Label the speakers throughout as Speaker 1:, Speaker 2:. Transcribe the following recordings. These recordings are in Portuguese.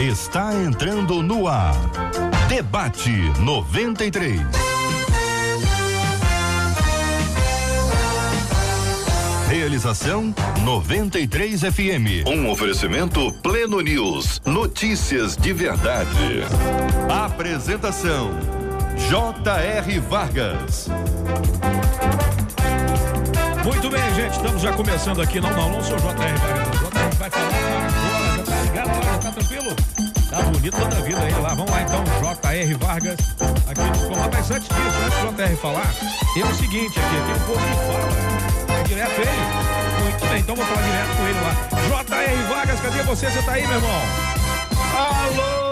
Speaker 1: está entrando no ar. Debate 93. Realização 93 FM. Um oferecimento Pleno News. Notícias de verdade. Apresentação J.R. Vargas.
Speaker 2: Muito bem, gente. Estamos já começando aqui. Não, não, não sou J.R. Vargas. J.R. vai falar tranquilo? Tá bonito toda vida aí lá. Vamos lá então, J.R. Vargas aqui no comando. Mas antes disso, antes do J.R. falar, tem o seguinte aqui, tem um povo que fala. Direto ele? Muito bem, então vou falar direto com ele lá. J.R. Vargas, cadê você? Você tá aí, meu irmão?
Speaker 3: Alô,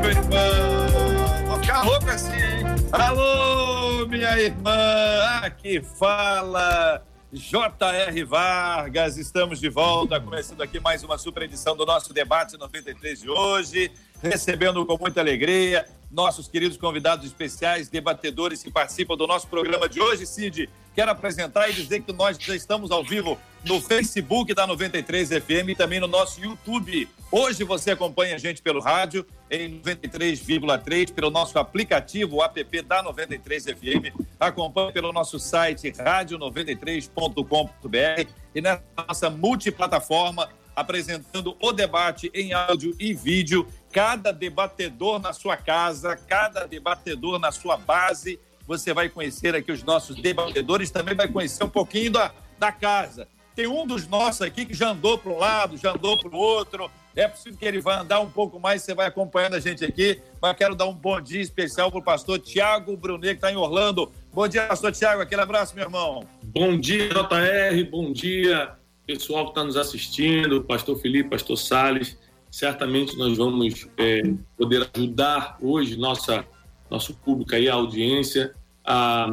Speaker 3: meu irmão! Vou ficar louco assim, hein? Alô, minha irmã! Aqui fala J.R. Vargas, estamos de volta, começando aqui mais uma super edição do nosso debate 93 de hoje, recebendo com muita alegria nossos queridos convidados especiais, debatedores que participam do nosso programa de hoje. Cid, quero apresentar e dizer que nós já estamos ao vivo no Facebook da 93 FM e também no nosso YouTube. Hoje você acompanha a gente pelo rádio em 93,3, pelo nosso aplicativo, o app da 93 FM, acompanha pelo nosso site rádio93.com.br e nessa nossa multiplataforma apresentando o debate em áudio e vídeo, cada debatedor na sua casa, cada debatedor na sua base. Você vai conhecer aqui os nossos debatedores, também vai conhecer um pouquinho da, da casa. Tem um dos nossos aqui que já andou para um lado, já andou para o outro. É possível que ele vá andar um pouco mais, você vai acompanhando a gente aqui. Mas quero dar um bom dia especial para o pastor Tiago Brunet, que está em Orlando. Bom dia, pastor Tiago. Aquele abraço, meu irmão.
Speaker 4: Bom dia, JR. Bom dia, pessoal que está nos assistindo, pastor Felipe, pastor Sales. Certamente nós vamos é, poder ajudar hoje nossa, nosso público aí, a audiência, a,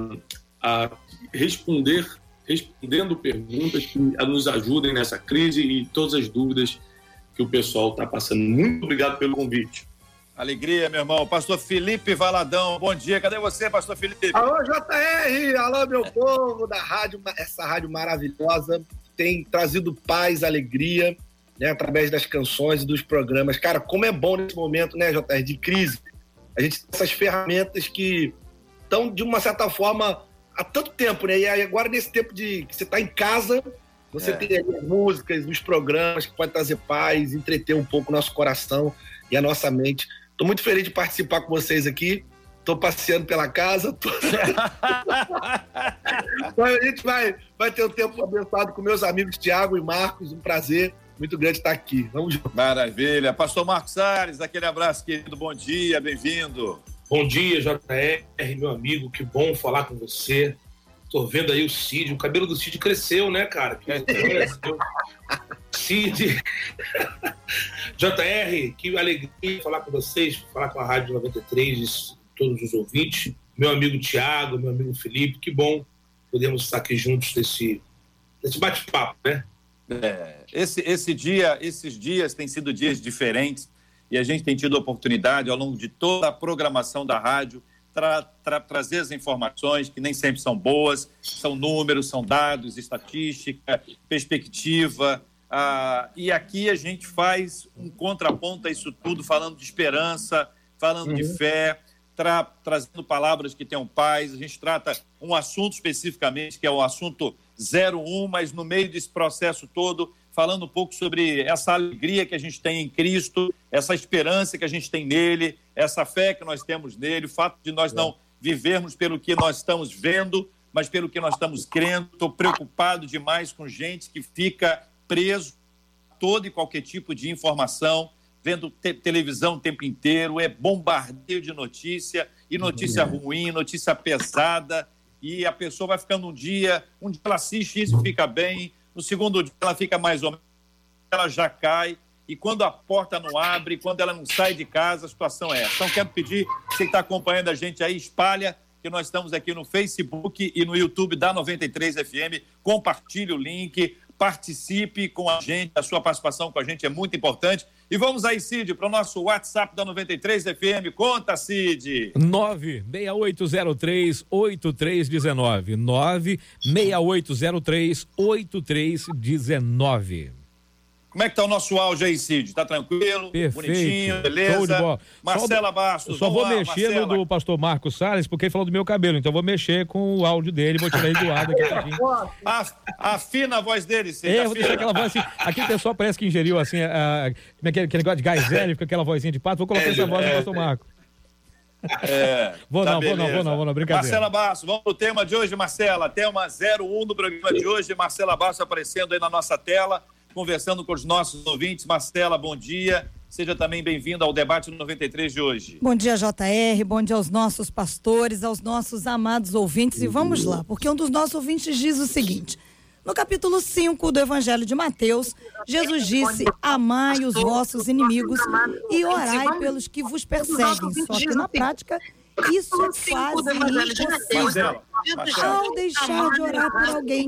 Speaker 4: a responder, respondendo perguntas que nos ajudem nessa crise e todas as dúvidas que o pessoal está passando. Muito obrigado pelo convite.
Speaker 3: Alegria, meu irmão. Pastor Felipe Valadão, bom dia. Cadê você, pastor Felipe?
Speaker 5: Alô, JR! Alô, meu povo da rádio, essa rádio maravilhosa tem trazido paz, alegria, né, através das canções e dos programas. Cara, como é bom nesse momento, né, JR, de crise. A gente tem essas ferramentas que estão, de uma certa forma, há tanto tempo, né? E agora, nesse tempo de que você está em casa, você é. tem as músicas, os programas que podem trazer paz, entreter um pouco o nosso coração e a nossa mente. Estou muito feliz de participar com vocês aqui. Estou passeando pela casa. Tô... a gente vai, vai ter um tempo abençoado com meus amigos Tiago e Marcos. Um prazer muito grande estar aqui. Vamos junto.
Speaker 3: Maravilha. Pastor Marcos Salles, aquele abraço, querido. Bom dia, bem-vindo.
Speaker 4: Bom dia, JR, meu amigo. Que bom falar com você. Tô vendo aí o Cid. O cabelo do Cid cresceu, né, cara? Cresceu. Cid. JR, que alegria falar com vocês, falar com a Rádio 93, todos os ouvintes. Meu amigo Tiago, meu amigo Felipe, que bom podermos estar aqui juntos nesse, nesse bate-papo, né?
Speaker 3: É, esse, esse dia, esses dias têm sido dias diferentes e a gente tem tido oportunidade ao longo de toda a programação da rádio tra, tra, trazer as informações que nem sempre são boas, são números, são dados, estatística, perspectiva, ah, e aqui a gente faz um contraponto a isso tudo, falando de esperança, falando uhum. de fé, tra trazendo palavras que tenham paz. A gente trata um assunto especificamente, que é o assunto 01, mas no meio desse processo todo, falando um pouco sobre essa alegria que a gente tem em Cristo, essa esperança que a gente tem nele, essa fé que nós temos nele, o fato de nós não vivermos pelo que nós estamos vendo, mas pelo que nós estamos crendo. Estou preocupado demais com gente que fica preso a todo e qualquer tipo de informação, vendo te televisão o tempo inteiro, é bombardeio de notícia, e notícia uhum. ruim, notícia pesada, e a pessoa vai ficando um dia, um dia ela assiste isso fica bem, no segundo dia ela fica mais ou menos, ela já cai, e quando a porta não abre, quando ela não sai de casa, a situação é essa. Então, quero pedir, você que está acompanhando a gente aí, espalha que nós estamos aqui no Facebook e no YouTube da 93 FM. Compartilhe o link, participe com a gente, a sua participação com a gente é muito importante. E vamos aí, Cid, para o nosso WhatsApp da 93 FM. Conta, Cid.
Speaker 2: 96803-8319. 96803-8319.
Speaker 3: Como é que tá o nosso áudio aí, Cid? Tá tranquilo?
Speaker 2: Perfeito.
Speaker 3: Bonitinho, beleza?
Speaker 2: Show de bola.
Speaker 3: Marcela Bastos.
Speaker 2: Só vou
Speaker 3: lá,
Speaker 2: mexer
Speaker 3: Marcela.
Speaker 2: no do pastor Marcos Salles, porque ele falou do meu cabelo. Então eu vou mexer com o áudio dele, vou tirar ele do ar daqui a pouquinho.
Speaker 3: Afina a voz dele, Cid.
Speaker 2: É, eu vou deixar aquela voz assim. Aqui o pessoal parece que ingeriu assim, a, como é que é, aquele negócio de gás hélio, fica aquela vozinha de pato. Vou colocar
Speaker 3: É,
Speaker 2: essa voz
Speaker 3: é,
Speaker 2: do pastor Marcos.
Speaker 3: É,
Speaker 2: Vou
Speaker 3: tá
Speaker 2: não, vou não, vou não, vou não, brincadeira.
Speaker 3: Marcela Bastos, vamos pro tema de hoje, Marcela. Tema 01 do programa de hoje. Marcela Bastos aparecendo aí na nossa tela, conversando com os nossos ouvintes. Marcela, bom dia. Seja também bem-vinda ao debate 93 de hoje.
Speaker 6: Bom dia, JR. Bom dia aos nossos pastores, aos nossos amados ouvintes. E vamos lá, porque um dos nossos ouvintes diz o seguinte: no capítulo 5 do Evangelho de Mateus, Jesus disse: Amai os vossos inimigos e orai pelos que vos perseguem. Só que na prática, isso é quase impossível.
Speaker 3: Marcela, Marcela.
Speaker 6: Ao deixar de orar por alguém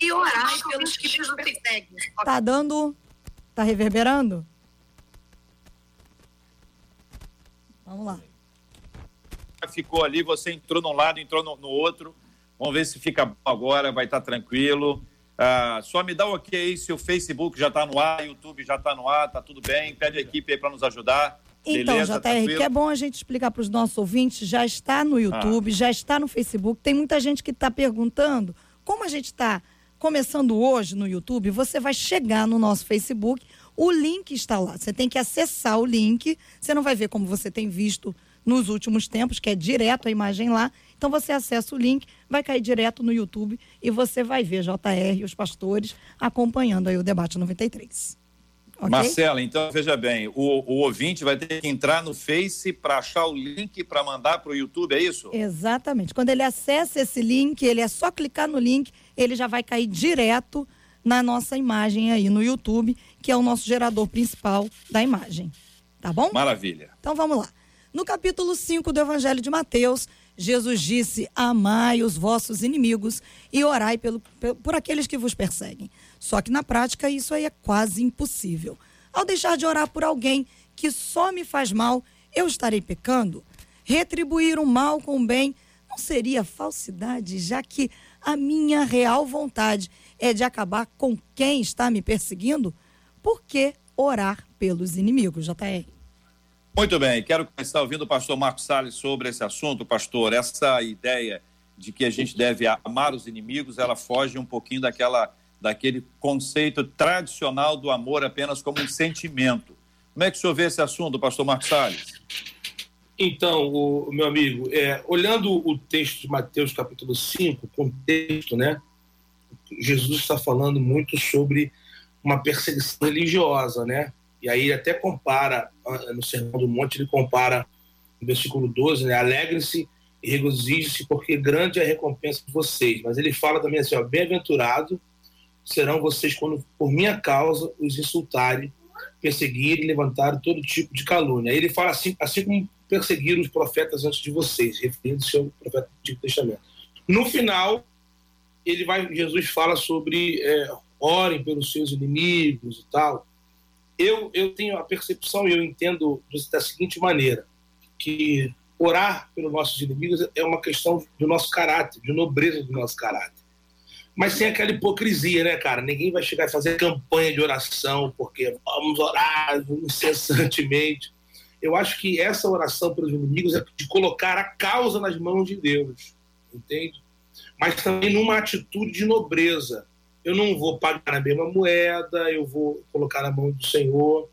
Speaker 7: e orar pelos que nos perseguem.
Speaker 6: tá dando. tá reverberando? Vamos lá.
Speaker 3: ficou ali, você entrou num lado, entrou no, no outro. Vamos ver se fica bom agora, vai estar tranquilo. Ah, só me dá o ok aí se o Facebook já está no ar, YouTube já está no ar, tá tudo bem. Pede a equipe aí para nos ajudar.
Speaker 6: Então,
Speaker 3: Beleza,
Speaker 6: JR,
Speaker 3: tranquilo?
Speaker 6: que é bom a gente explicar para os nossos ouvintes, já está no YouTube,
Speaker 3: Ah.
Speaker 6: já está no Facebook. Tem muita gente que está perguntando como a gente está começando hoje no YouTube. Você vai chegar no nosso Facebook, o link está lá. Você tem que acessar o link. Você não vai ver como você tem visto nos últimos tempos, que é direto a imagem lá. Então você acessa o link, vai cair direto no YouTube e você vai ver JR e os pastores acompanhando aí o debate 93. Ok?
Speaker 3: Marcela, então veja bem, o, o ouvinte vai ter que entrar no Face para achar o link para mandar para o YouTube, é isso?
Speaker 6: Exatamente. Quando ele acessa esse link, ele é só clicar no link, ele já vai cair direto na nossa imagem aí no YouTube, que é o nosso gerador principal da imagem. Tá bom?
Speaker 3: Maravilha.
Speaker 6: Então vamos lá. No capítulo 5 do Evangelho de Mateus, Jesus disse: Amai os vossos inimigos e orai pelo, pe- por aqueles que vos perseguem. Só que na prática isso aí é quase impossível. Ao deixar de orar por alguém que só me faz mal, eu estarei pecando? Retribuir o mal com o bem não seria falsidade, já que a minha real vontade é de acabar com quem está me perseguindo? Por que orar pelos inimigos, JR?
Speaker 3: Muito bem, quero começar ouvindo o pastor Marcos Salles sobre esse assunto, pastor. Essa ideia de que a gente deve amar os inimigos, ela foge um pouquinho daquela, daquele conceito tradicional do amor apenas como um sentimento. Como é que o senhor vê esse assunto, pastor Marcos Salles?
Speaker 8: Então, o, meu amigo, é, olhando o texto de Mateus capítulo 5, contexto, né? Jesus está falando muito sobre uma perseguição religiosa, né? E aí ele até compara, ah, no Sermão do Monte, ele compara no versículo 12, né? Alegrem-se e regozijem-se, porque grande é a recompensa de vocês. Mas ele fala também assim, ó, bem-aventurado serão vocês quando por minha causa os insultarem, perseguirem, levantarem todo tipo de calúnia. Aí ele fala assim, assim como perseguiram os profetas antes de vocês, referindo-se ao profeta do Antigo Testamento. No final, ele vai, Jesus fala sobre é, orem pelos seus inimigos e tal. Eu, eu tenho a percepção e eu entendo da seguinte maneira, que orar pelos nossos inimigos é uma questão do nosso caráter, de nobreza do nosso caráter. Mas sem aquela hipocrisia, né, cara? Ninguém vai chegar e fazer campanha de oração, porque vamos orar incessantemente. Eu acho que essa oração pelos inimigos é de colocar a causa nas mãos de Deus, entende? Mas também numa atitude de nobreza. Eu não vou pagar na mesma moeda, eu vou colocar na mão do Senhor.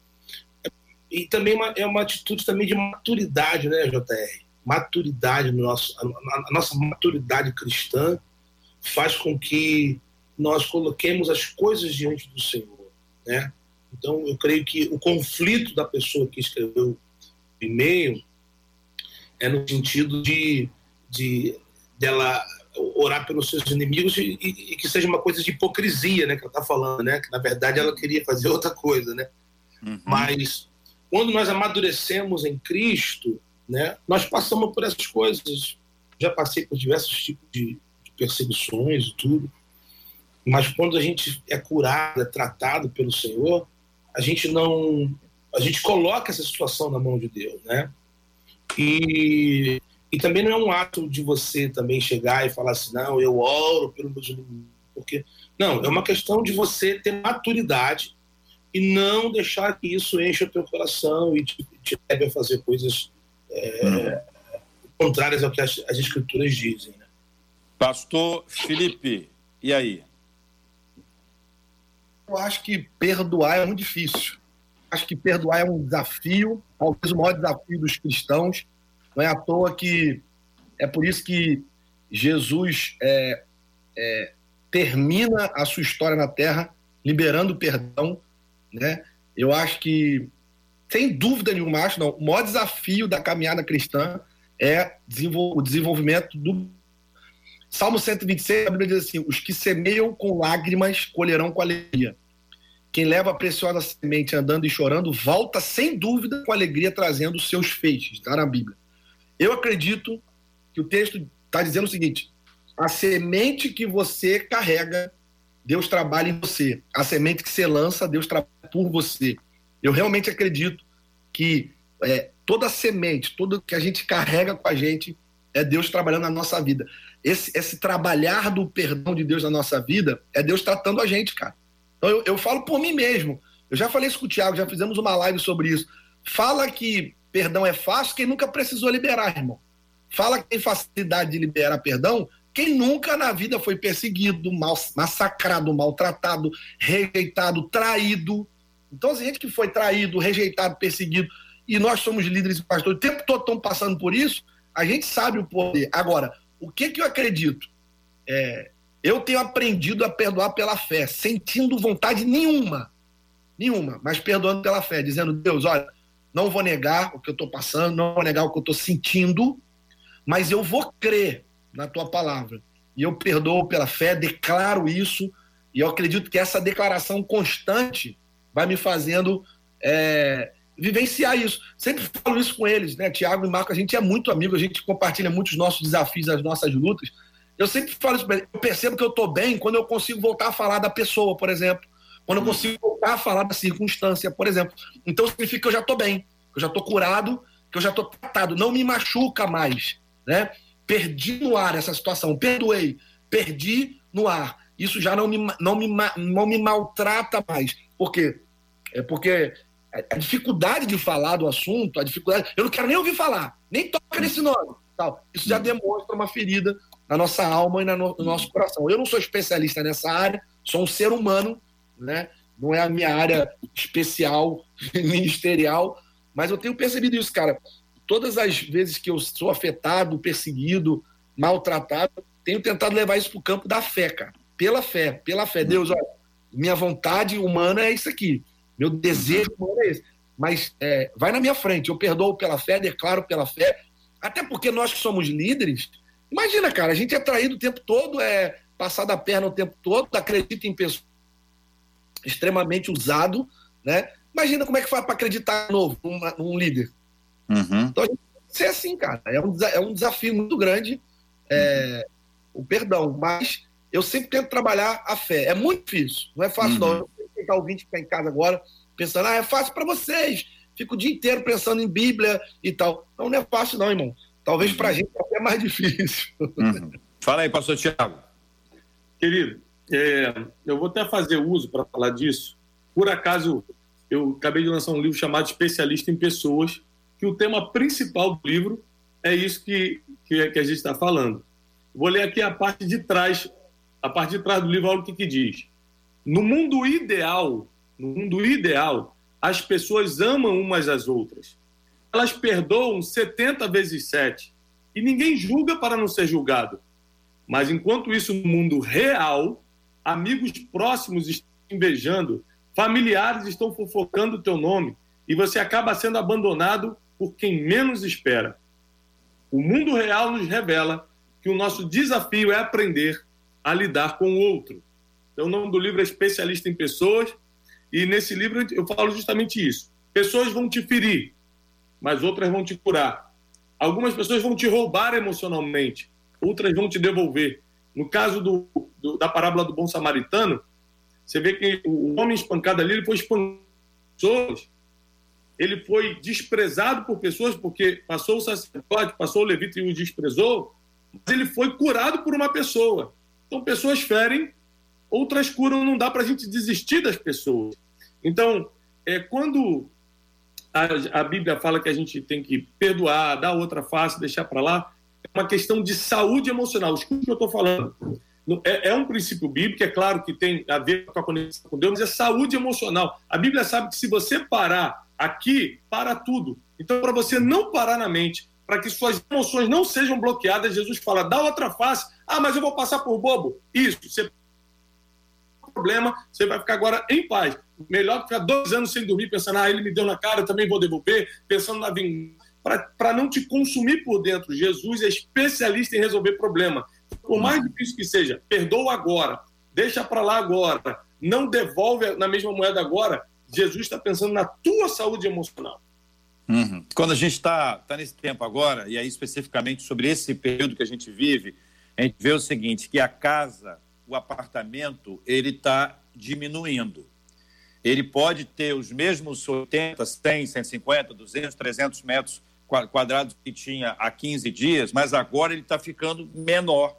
Speaker 8: E também é uma atitude também de maturidade, né, JR? Maturidade no nosso, a nossa maturidade cristã faz com que nós coloquemos as coisas diante do Senhor, né? Então, eu creio que o conflito da pessoa que escreveu o e-mail é no sentido de, de dela orar pelos seus inimigos e, e, e, que seja uma coisa de hipocrisia, né? Que ela está falando, né? Que na verdade ela queria fazer outra coisa, né? Uhum. Mas quando nós amadurecemos em Cristo, né? Nós passamos por essas coisas. Já passei por diversos tipos de, de perseguições e tudo. Mas quando a gente é curado, é tratado pelo Senhor, a gente não a gente coloca essa situação na mão de Deus, né? E, e também não é um ato de você também chegar e falar assim, não, eu oro pelo meu porque não, é uma questão de você ter maturidade
Speaker 5: e não deixar que isso encha o teu coração e te, te leve a fazer coisas é, contrárias ao que as, as escrituras dizem.
Speaker 3: Pastor Felipe, e aí?
Speaker 5: Eu acho que perdoar é muito difícil. Acho que perdoar é um desafio, talvez o maior desafio dos cristãos. Não é à toa que é por isso que Jesus é, é, termina a sua história na Terra liberando perdão, né? Eu acho que, sem dúvida nenhuma, acho não, o maior desafio da caminhada cristã é o desenvolvimento do Salmo 126, a Bíblia diz assim: os que semeiam com lágrimas colherão com alegria. Quem leva a preciosa semente andando e chorando, volta sem dúvida com alegria trazendo os seus feixes, está na Bíblia. Eu acredito que o texto está dizendo o seguinte: a semente que você carrega, Deus trabalha em você. A semente que você lança, Deus trabalha por você. Eu realmente acredito que é, toda semente, tudo que a gente carrega com a gente, é Deus trabalhando na nossa vida. Esse, esse trabalhar do perdão de Deus na nossa vida é Deus tratando a gente, cara. Então eu, eu falo por mim mesmo. Eu já falei isso com o Tiago, já fizemos uma live sobre isso. Fala que perdão é fácil quem nunca precisou liberar, irmão. Fala que tem facilidade de liberar perdão quem nunca na vida foi perseguido, mal, massacrado, maltratado, rejeitado, traído. Então, a gente que foi traído, rejeitado, perseguido, e nós somos líderes e pastores, o tempo todo estão passando por isso, a gente sabe o poder. Agora, o que, que eu acredito? É, eu tenho aprendido a perdoar pela fé, sentindo vontade nenhuma, nenhuma, mas perdoando pela fé, dizendo, Deus, olha, não vou negar o que eu estou passando, não vou negar o que eu estou sentindo, mas eu vou crer na tua palavra. E eu perdoo pela fé, declaro isso, e eu acredito que essa declaração constante vai me fazendo é, vivenciar isso. Sempre falo isso com eles, né? Tiago e Marco, a gente é muito amigo, a gente compartilha muitos nossos desafios, as nossas lutas. Eu sempre falo isso para eles. Eu percebo que eu estou bem quando eu consigo voltar a falar da pessoa, por exemplo. Quando eu consigo voltar a falar da circunstância, por exemplo. Então significa que eu já estou bem, que eu já estou curado, que eu já estou tratado, não me machuca mais, né? perdi no ar essa situação, perdoei, perdi no ar. Isso já não me, não me, não me maltrata mais. Por quê? É porque a dificuldade de falar do assunto, a dificuldade. Eu não quero nem ouvir falar, nem toca nesse nome. Tal. Isso já demonstra uma ferida na nossa alma e no, no nosso coração. Eu não sou especialista nessa área, sou um ser humano, né? não é a minha área especial, ministerial, mas eu tenho percebido isso, cara todas as vezes que eu sou afetado, perseguido, maltratado, tenho tentado levar isso para o campo da fé, cara. Pela fé, pela fé. Deus, olha, minha vontade humana é isso aqui. Meu desejo humano é esse. Mas é, vai na minha frente. Eu perdoo pela fé, declaro pela fé. Até porque nós que somos líderes, imagina, cara, a gente é traído o tempo todo, é passado a perna o tempo todo, acredita em pessoas extremamente usado, né? Imagina como é que faz para acreditar de novo num, num líder. Uhum. Então, a gente tem que ser assim, cara. É um, é um desafio muito grande é, uhum. o perdão, mas eu sempre tento trabalhar a fé. É muito difícil, não é fácil, uhum. não. Está ouvinte que está em casa agora pensando, ah, é fácil para vocês. Fico o dia inteiro pensando em Bíblia e tal. Não, não é fácil, não, irmão. Talvez para a uhum. gente é mais difícil.
Speaker 3: Uhum. Fala aí, pastor Tiago.
Speaker 4: Querido, é, eu vou até fazer uso para falar disso. Por acaso, eu acabei de lançar um livro chamado Especialista em Pessoas, que o tema principal do livro é isso que, que, que a gente está falando. Vou ler aqui a parte de trás, a parte de trás do livro, olha o que, que diz. No mundo ideal, no mundo ideal, as pessoas amam umas às outras. Elas perdoam 70 vezes 7 e ninguém julga para não ser julgado. Mas enquanto isso, no mundo real, amigos próximos estão invejando, familiares estão fofocando o teu nome e você acaba sendo abandonado por quem menos espera. O mundo real nos revela que o nosso desafio é aprender a lidar com o outro. Então, o nome do livro é Especialista em Pessoas, e nesse livro eu falo justamente isso. Pessoas vão te ferir, mas outras vão te curar. Algumas pessoas vão te roubar emocionalmente, outras vão te devolver. No caso do, do, da parábola do bom samaritano, você vê que o homem espancado ali ele foi espancado ele foi desprezado por pessoas porque passou o sacerdote, passou o levita e o desprezou, mas ele foi curado por uma pessoa. Então, pessoas ferem, outras curam, não dá para a gente desistir das pessoas. Então, é, quando a, a Bíblia fala que a gente tem que perdoar, dar outra face, deixar para lá, é uma questão de saúde emocional. Escute o que eu estou falando. É, é, um princípio bíblico, é claro que tem a ver com a conexão com Deus, mas é saúde emocional. A Bíblia sabe que se você parar aqui, para tudo. Então, para você não parar na mente, para que suas emoções não sejam bloqueadas, Jesus fala, dá outra face. Ah, mas eu vou passar por bobo. Isso, você problema, você vai ficar agora em paz. Melhor ficar dois anos sem dormir, pensando, ah, ele me deu na cara, eu também vou devolver, pensando na vingança, para não te consumir por dentro. Jesus é especialista em resolver problema. Por mais difícil que seja, perdoa agora, deixa para lá agora, não devolve na mesma moeda agora. Jesus está pensando na tua saúde emocional.
Speaker 3: Uhum. Quando a gente está tá nesse tempo agora, e aí especificamente sobre esse período que a gente vive, a gente vê o seguinte, que a casa, o apartamento, ele está diminuindo. Ele pode ter os mesmos 80, 100, 150, 200, 300 metros quadrados que tinha há 15 dias, mas agora ele está ficando menor.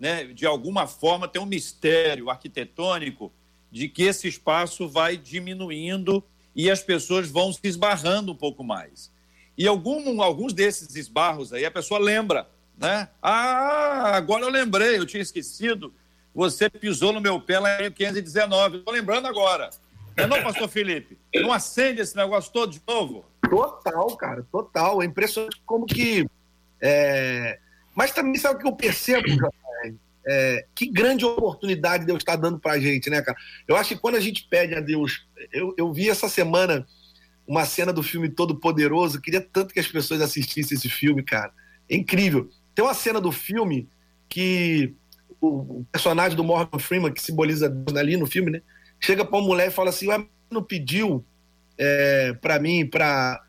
Speaker 3: Né? De alguma forma, tem um mistério arquitetônico de que esse espaço vai diminuindo e as pessoas vão se esbarrando um pouco mais. E algum, alguns desses esbarros aí a pessoa lembra, né? Ah, agora eu lembrei, eu tinha esquecido. Você pisou no meu pé lá em 519. Estou lembrando agora. Não, é não, pastor Felipe? Não acende esse negócio todo de novo?
Speaker 5: Total, cara, total. É impressionante como que. É... Mas também sabe o que eu percebo, é, que grande oportunidade Deus está dando para a gente, né, cara? Eu acho que quando a gente pede a Deus. Eu, eu vi essa semana uma cena do filme Todo Poderoso, queria tanto que as pessoas assistissem esse filme, cara. É incrível. Tem uma cena do filme que o, personagem do Morgan Freeman, que simboliza Deus ali no filme, né? Chega para uma mulher e fala assim: Ué, não pediu é, para mim para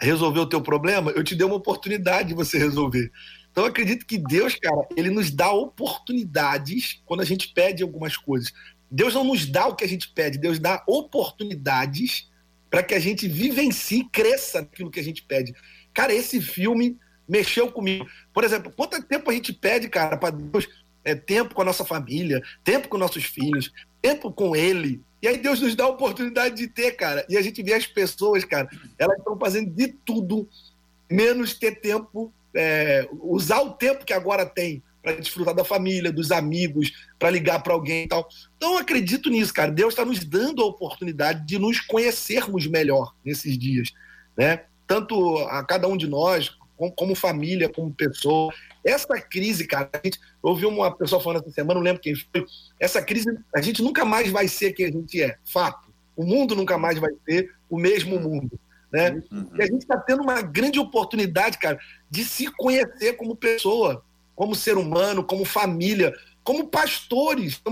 Speaker 5: resolver o teu problema? Eu te dei uma oportunidade de você resolver. Então, eu acredito que Deus, cara, ele nos dá oportunidades quando a gente pede algumas coisas. Deus não nos dá o que a gente pede, Deus dá oportunidades para que a gente vivencie, cresça naquilo que a gente pede. Cara, esse filme mexeu comigo. Por exemplo, quanto tempo a gente pede, cara, para Deus é, tempo com a nossa família, tempo com nossos filhos, tempo com Ele. E aí Deus nos dá a oportunidade de ter, cara. E a gente vê as pessoas, cara, elas estão fazendo de tudo, menos ter tempo é, usar o tempo que agora tem para desfrutar da família, dos amigos, para ligar para alguém e tal. Então eu acredito nisso, cara. Deus está nos dando a oportunidade de nos conhecermos melhor nesses dias, né? Tanto a cada um de nós, como, como família, como pessoa. Essa crise, cara, a gente ouviu uma pessoa falando essa semana, não lembro quem foi. Essa crise, a gente nunca mais vai ser quem a gente é, fato. O mundo nunca mais vai ser o mesmo mundo. Né? Uhum. E a gente está tendo uma grande oportunidade, cara, de se conhecer como pessoa, como ser humano, como família, como pastores.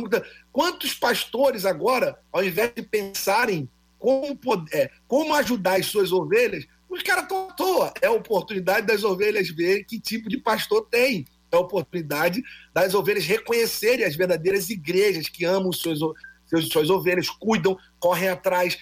Speaker 5: Quantos pastores agora, ao invés de pensarem como, poder, é, como ajudar as suas ovelhas, os caras estão à toa. É a oportunidade das ovelhas ver que tipo de pastor tem. É a oportunidade das ovelhas reconhecerem as verdadeiras igrejas que amam seus, seus, suas ovelhas, cuidam, correm atrás.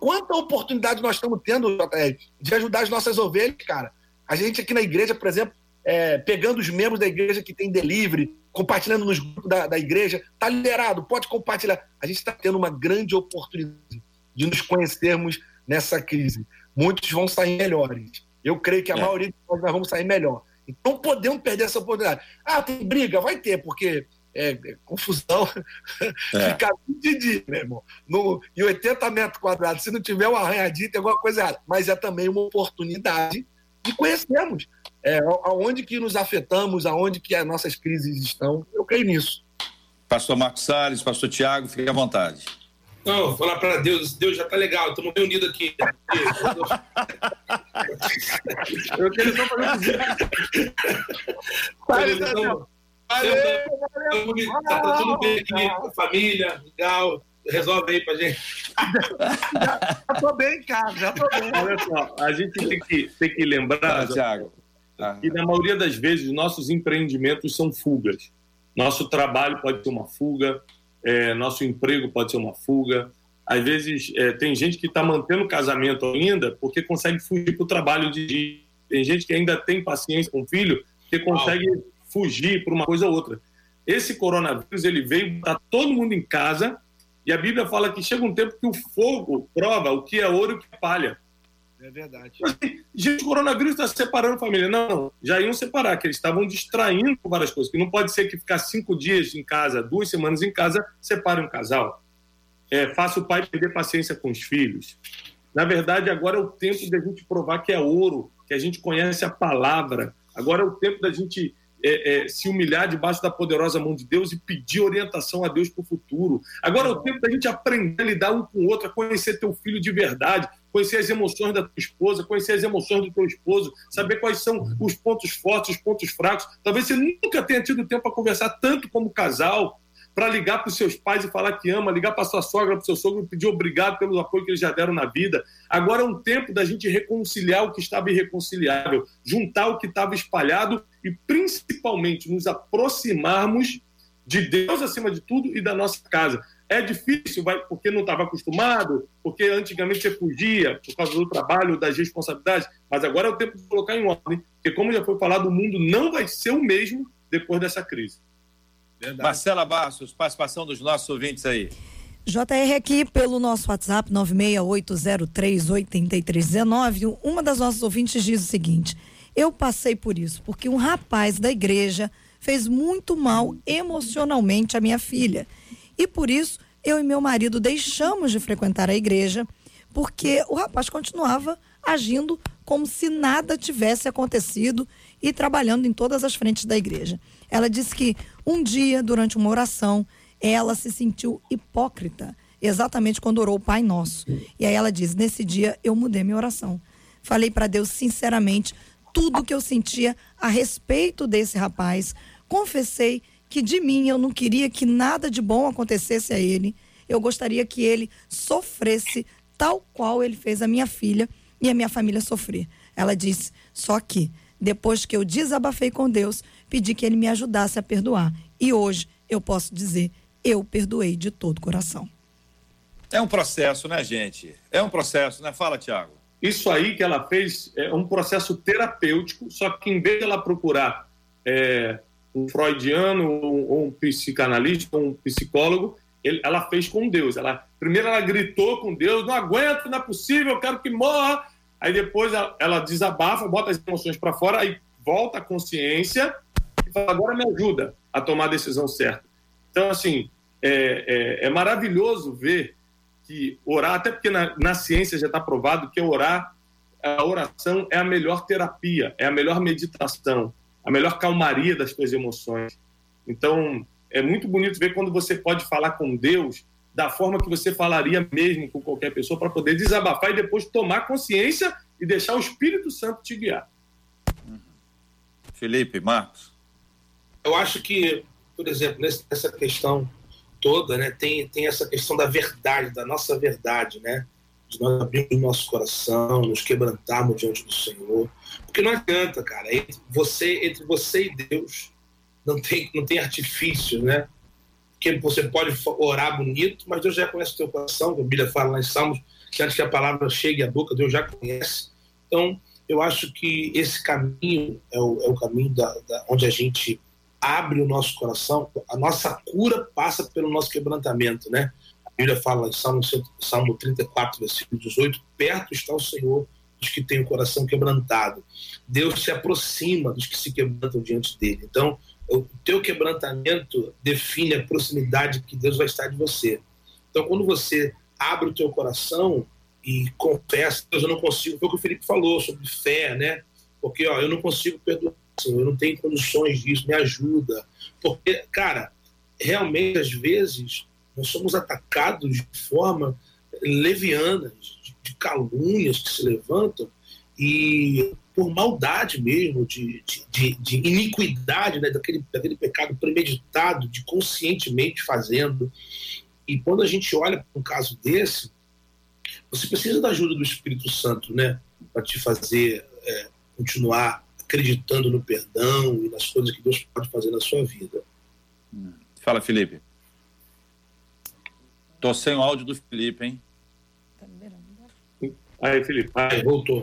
Speaker 5: Quanta oportunidade nós estamos tendo, JR, de ajudar as nossas ovelhas, cara. A gente aqui na igreja, por exemplo, é, pegando os membros da igreja que tem delivery, compartilhando nos grupos da, da igreja, tá liberado, pode compartilhar. A gente está tendo uma grande oportunidade de nos conhecermos nessa crise. Muitos vão sair melhores. Eu creio que a é. maioria de nós vamos sair melhor. Então podemos perder essa oportunidade. Ah, tem briga? Vai ter, porque é, é, confusão é. fica de dia, meu irmão. No, em 80 metros quadrados, se não tiver um arranhadinho, tem alguma coisa errada. Mas é também uma oportunidade de conhecermos é, aonde que nos afetamos, aonde que as nossas crises estão. Eu creio nisso.
Speaker 3: Pastor Marcos Salles, pastor Tiago, fique à vontade.
Speaker 8: Não, falar para Deus, Deus já tá legal, estamos reunidos aqui. Eu quero só fazer um Valeu, valeu. Tá, tá tudo bem aqui, família, legal. Resolve aí pra gente.
Speaker 5: já, já tô bem, cara, já tô bem.
Speaker 4: Olha só, a gente tem que, tem que lembrar, ah, Thiago, ah. que na maioria das vezes nossos empreendimentos são fugas. Nosso trabalho pode ser uma fuga, é, nosso emprego pode ser uma fuga. Às vezes é, tem gente que está mantendo o casamento ainda porque consegue fugir para o trabalho de dia. Tem gente que ainda tem paciência com o filho que consegue fugir para uma coisa ou outra. Esse coronavírus ele veio para todo mundo em casa E a Bíblia fala que chega um tempo que o fogo prova o que é ouro e o que é palha.
Speaker 8: É verdade.
Speaker 4: Assim, gente, o coronavírus está separando a família. Não, não, já iam separar, que eles estavam distraindo com várias coisas. Que não pode ser que ficar cinco dias em casa, duas semanas em casa, separe um casal. É, faça o pai perder paciência com os filhos. Na verdade, agora é o tempo da gente provar que é ouro, que a gente conhece a palavra. Agora é o tempo da gente é, é, se humilhar debaixo da poderosa mão de Deus e pedir orientação a Deus para o futuro. Agora é o tempo da gente aprender a lidar um com o outro, a conhecer teu filho de verdade, conhecer as emoções da tua esposa, conhecer as emoções do teu esposo, saber quais são os pontos fortes, os pontos fracos. Talvez você nunca tenha tido tempo para conversar tanto como casal, para ligar para os seus pais e falar que ama, ligar para sua sogra, para o seu sogro e pedir obrigado pelo apoio que eles já deram na vida. Agora é um tempo da gente reconciliar o que estava irreconciliável, juntar o que estava espalhado e principalmente nos aproximarmos de Deus acima de tudo e da nossa casa. É difícil, vai, porque não estava acostumado, porque antigamente você fugia por causa do trabalho, das responsabilidades, mas agora é o tempo de colocar em ordem, porque como já foi falado, o mundo não vai ser o mesmo depois dessa crise.
Speaker 3: Verdade. Marcela Bastos, participação dos nossos ouvintes aí.
Speaker 6: JR aqui pelo nosso WhatsApp 968038319. Uma das nossas ouvintes diz o seguinte: Eu passei por isso porque um rapaz da igreja fez muito mal emocionalmente a minha filha. E por isso eu e meu marido deixamos de frequentar a igreja porque o rapaz continuava agindo como se nada tivesse acontecido e trabalhando em todas as frentes da igreja. Ela disse que um dia, durante uma oração, ela se sentiu hipócrita, exatamente quando orou o Pai Nosso. E aí ela diz: Nesse dia eu mudei minha oração. Falei para Deus sinceramente tudo que eu sentia a respeito desse rapaz. Confessei que de mim eu não queria que nada de bom acontecesse a ele. Eu gostaria que ele sofresse tal qual ele fez a minha filha e a minha família sofrer. Ela disse: Só que depois que eu desabafei com Deus, pedi que ele me ajudasse a perdoar. E hoje eu posso dizer, eu perdoei de todo o coração.
Speaker 3: É um processo, né, gente? É um processo, né? Fala, Tiago.
Speaker 4: Isso aí que ela fez é um processo terapêutico, só que em vez de ela procurar é, um freudiano ou um psicanalista, um psicólogo, ele, ela fez com Deus. Ela, primeiro ela gritou com Deus, não aguento, não é possível, eu quero que morra. Aí depois ela, ela desabafa, bota as emoções para fora, aí volta a consciência e fala, agora me ajuda a tomar a decisão certa. Então, assim, é, é, é maravilhoso ver que orar, até porque na, na ciência já está provado que orar, a oração é a melhor terapia, é a melhor meditação, a melhor calmaria das suas emoções. Então, é muito bonito ver quando você pode falar com Deus da forma que você falaria mesmo com qualquer pessoa para poder desabafar e depois tomar consciência e deixar o Espírito Santo te guiar.
Speaker 3: Felipe, Marcos.
Speaker 8: Eu acho que, por exemplo, nessa questão toda, né, tem, tem essa questão da verdade, da nossa verdade, né? De nós abrirmos nosso coração, nos quebrantarmos diante do Senhor. Porque não adianta, cara, entre você, entre você e Deus não tem, não tem artifício, né? que você pode orar bonito, mas Deus já conhece o teu coração, a Bíblia fala lá em Salmos, que antes que a palavra chegue à boca, Deus já conhece. Então, eu acho que esse caminho é o, é o caminho da, da, onde a gente abre o nosso coração, a nossa cura passa pelo nosso quebrantamento, né? Bíblia fala em Salmo, Salmo 34, versículo 18, perto está o Senhor dos que têm o coração quebrantado. Deus se aproxima dos que se quebrantam diante dele. Então, o teu quebrantamento define a proximidade que Deus vai estar de você. Então, quando você abre o teu coração e confessa, Deus, eu não consigo, foi o que o Felipe falou sobre fé, né? Porque, ó, eu não consigo perdoar, Senhor, eu não tenho condições disso, me ajuda. Porque, cara, realmente, às vezes, nós somos atacados de forma leviana, de calúnias que se levantam, e por maldade mesmo, de, de, de iniquidade, né, daquele, daquele pecado premeditado, de conscientemente fazendo. E quando a gente olha para um caso desse, você precisa da ajuda do Espírito Santo, né, para te fazer é, continuar acreditando no perdão e nas coisas que Deus pode fazer na sua vida.
Speaker 3: Fala, Felipe. Tô sem o áudio do Felipe, hein?
Speaker 4: Aí, Felipe, aí,
Speaker 8: voltou.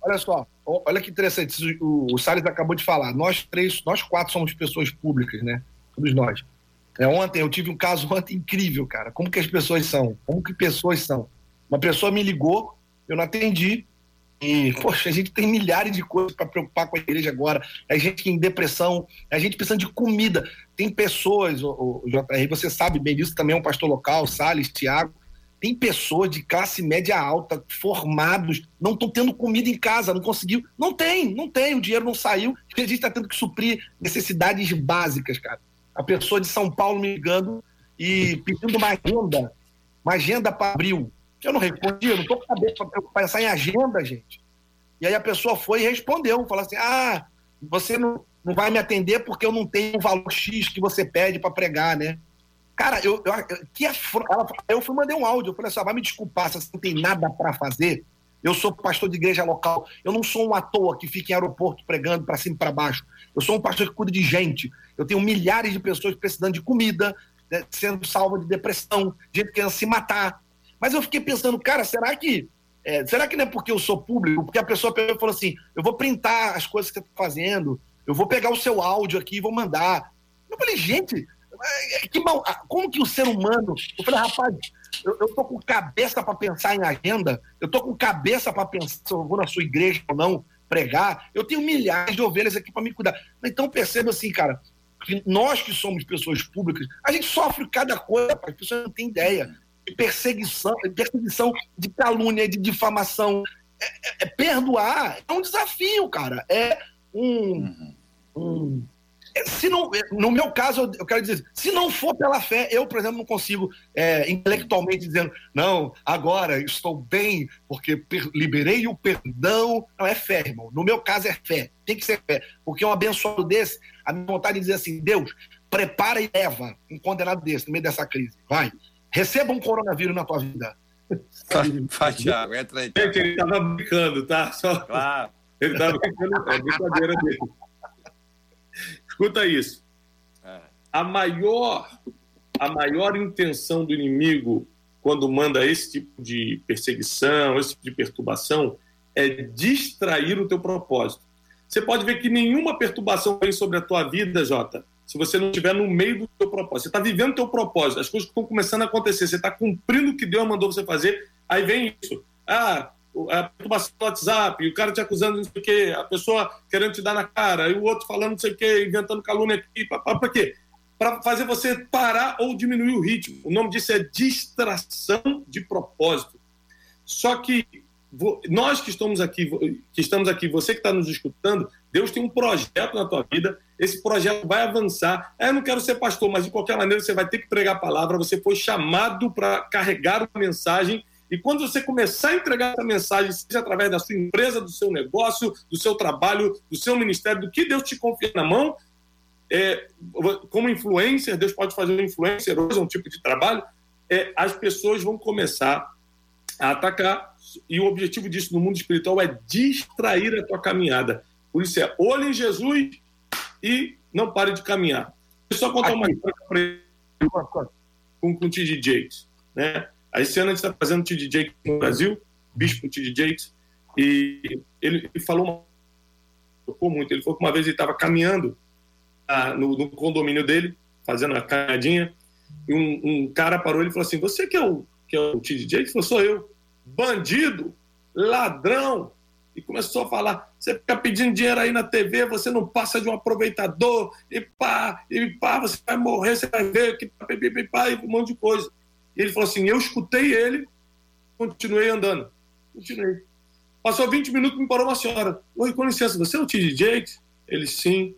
Speaker 8: Olha só, olha que interessante, o, o Salles acabou de falar. Nós três, nós quatro somos pessoas públicas, né? Todos nós.
Speaker 5: É, ontem, eu tive um caso ontem incrível, cara. Como que as pessoas são? Como que pessoas são? Uma pessoa me ligou, eu não atendi. E, poxa, a gente tem milhares de coisas para preocupar com a igreja agora. É gente em depressão, é gente precisando de comida. Tem pessoas, o, o JR, você sabe bem disso, também é um pastor local, Salles, Tiago. Tem pessoas de classe média alta, formados, não estão tendo comida em casa, não conseguiu. Não tem, não tem, o dinheiro não saiu. A gente está tendo que suprir necessidades básicas, cara. A pessoa de São Paulo me ligando e pedindo uma agenda, uma agenda para abril. Eu não respondi, eu não estou com cabeça para pensar em agenda, gente. E aí a pessoa foi e respondeu, falou assim: ah, você não, não vai me atender porque eu não tenho o valor X que você pede para pregar, né? Cara, eu, eu, que afro... ela, eu fui mandei um áudio, eu falei assim: ah, vai me desculpar se você não tem nada para fazer. Eu sou pastor de igreja local. Eu não sou um à toa que fica em aeroporto pregando para cima e para baixo. Eu sou um pastor que cuida de gente. Eu tenho milhares de pessoas precisando de comida, né, sendo salva de depressão, gente querendo se matar. Mas eu fiquei pensando, cara, será que é, será que não é porque eu sou público? Porque a pessoa falou assim: eu vou printar as coisas que você está fazendo, eu vou pegar o seu áudio aqui e vou mandar. Eu falei, gente, é, que mal, como que o ser humano. Eu falei, rapaz, eu, eu tô com cabeça para pensar em agenda, eu tô com cabeça para pensar se eu vou na sua igreja ou não pregar, eu tenho milhares de ovelhas aqui para me cuidar. Então perceba assim, cara, que nós que somos pessoas públicas, a gente sofre cada coisa, as pessoas não têm ideia de perseguição, perseguição de calúnia, de difamação. É, é, é, perdoar é um desafio, cara. É um. um é, se não, é, no meu caso, eu quero dizer, se não for pela fé, eu, por exemplo, não consigo é, intelectualmente dizendo, não, agora estou bem, porque liberei o perdão. Não, é fé, irmão. No meu caso é fé. Tem que ser fé. Porque um abençoado desse, a minha vontade de dizer assim, Deus, prepara e leva um condenado desse no meio dessa crise. Vai. Receba um coronavírus na tua vida.
Speaker 3: Thiago, entra aí.
Speaker 4: Gente, ele estava brincando, tá? Só...
Speaker 3: Claro.
Speaker 4: Ele estava brincando, é brincadeira dele. Escuta isso. É. A maior, a maior intenção do inimigo quando manda esse tipo de perseguição, esse tipo de perturbação, é distrair o teu propósito. Você pode ver que nenhuma perturbação vem sobre a tua vida, Jota, se você não estiver no meio do teu propósito. Você está vivendo o teu propósito, as coisas estão começando a acontecer, você está cumprindo o que Deus mandou você fazer, aí vem isso. Ah, a perturbação do WhatsApp, o cara te acusando não sei o quê, a pessoa querendo te dar na cara, e o outro falando não sei o quê, inventando calúnia aqui, para quê? Para fazer você parar ou diminuir o ritmo. O nome disso é distração de propósito. Só que nós que estamos aqui, que estamos aqui, você que está nos escutando, Deus tem um projeto na tua vida, esse projeto vai avançar. É, eu não quero ser pastor, mas de qualquer maneira você vai ter que pregar a palavra, você foi chamado para carregar uma mensagem. E quando você começar a entregar essa mensagem, seja através da sua empresa, do seu negócio, do seu trabalho, do seu ministério, do que Deus te confia na mão, é, como influencer, Deus pode fazer um influencer um tipo de trabalho, é, as pessoas vão começar a atacar. E o objetivo disso no mundo espiritual é distrair a tua caminhada. Por isso é olho em Jesus e não pare de caminhar. Eu só contar uma história ele com, com o T.D. Jakes. Né? Esse ano a gente está fazendo T.D. Jakes no Brasil, bispo T.D. Jakes, e ele, ele falou tocou muito. Ele falou que uma vez ele estava caminhando ah, no, no, condomínio dele, fazendo uma caminhadinha, e um, um, cara parou e falou assim: Você que é o, que é o T.D. Jakes? Ele falou: Sou eu. Bandido, ladrão, e começou a falar: você fica pedindo dinheiro aí na TV, você não passa de um aproveitador, e pá, e pá, você vai morrer, você vai ver, que pá, pá, pá, e um monte de coisa. E ele falou assim: eu escutei ele, continuei andando. Continuei. Passou 20 minutos, me parou uma senhora. Oi, com licença, você é o T.D. Jakes? Ele, sim.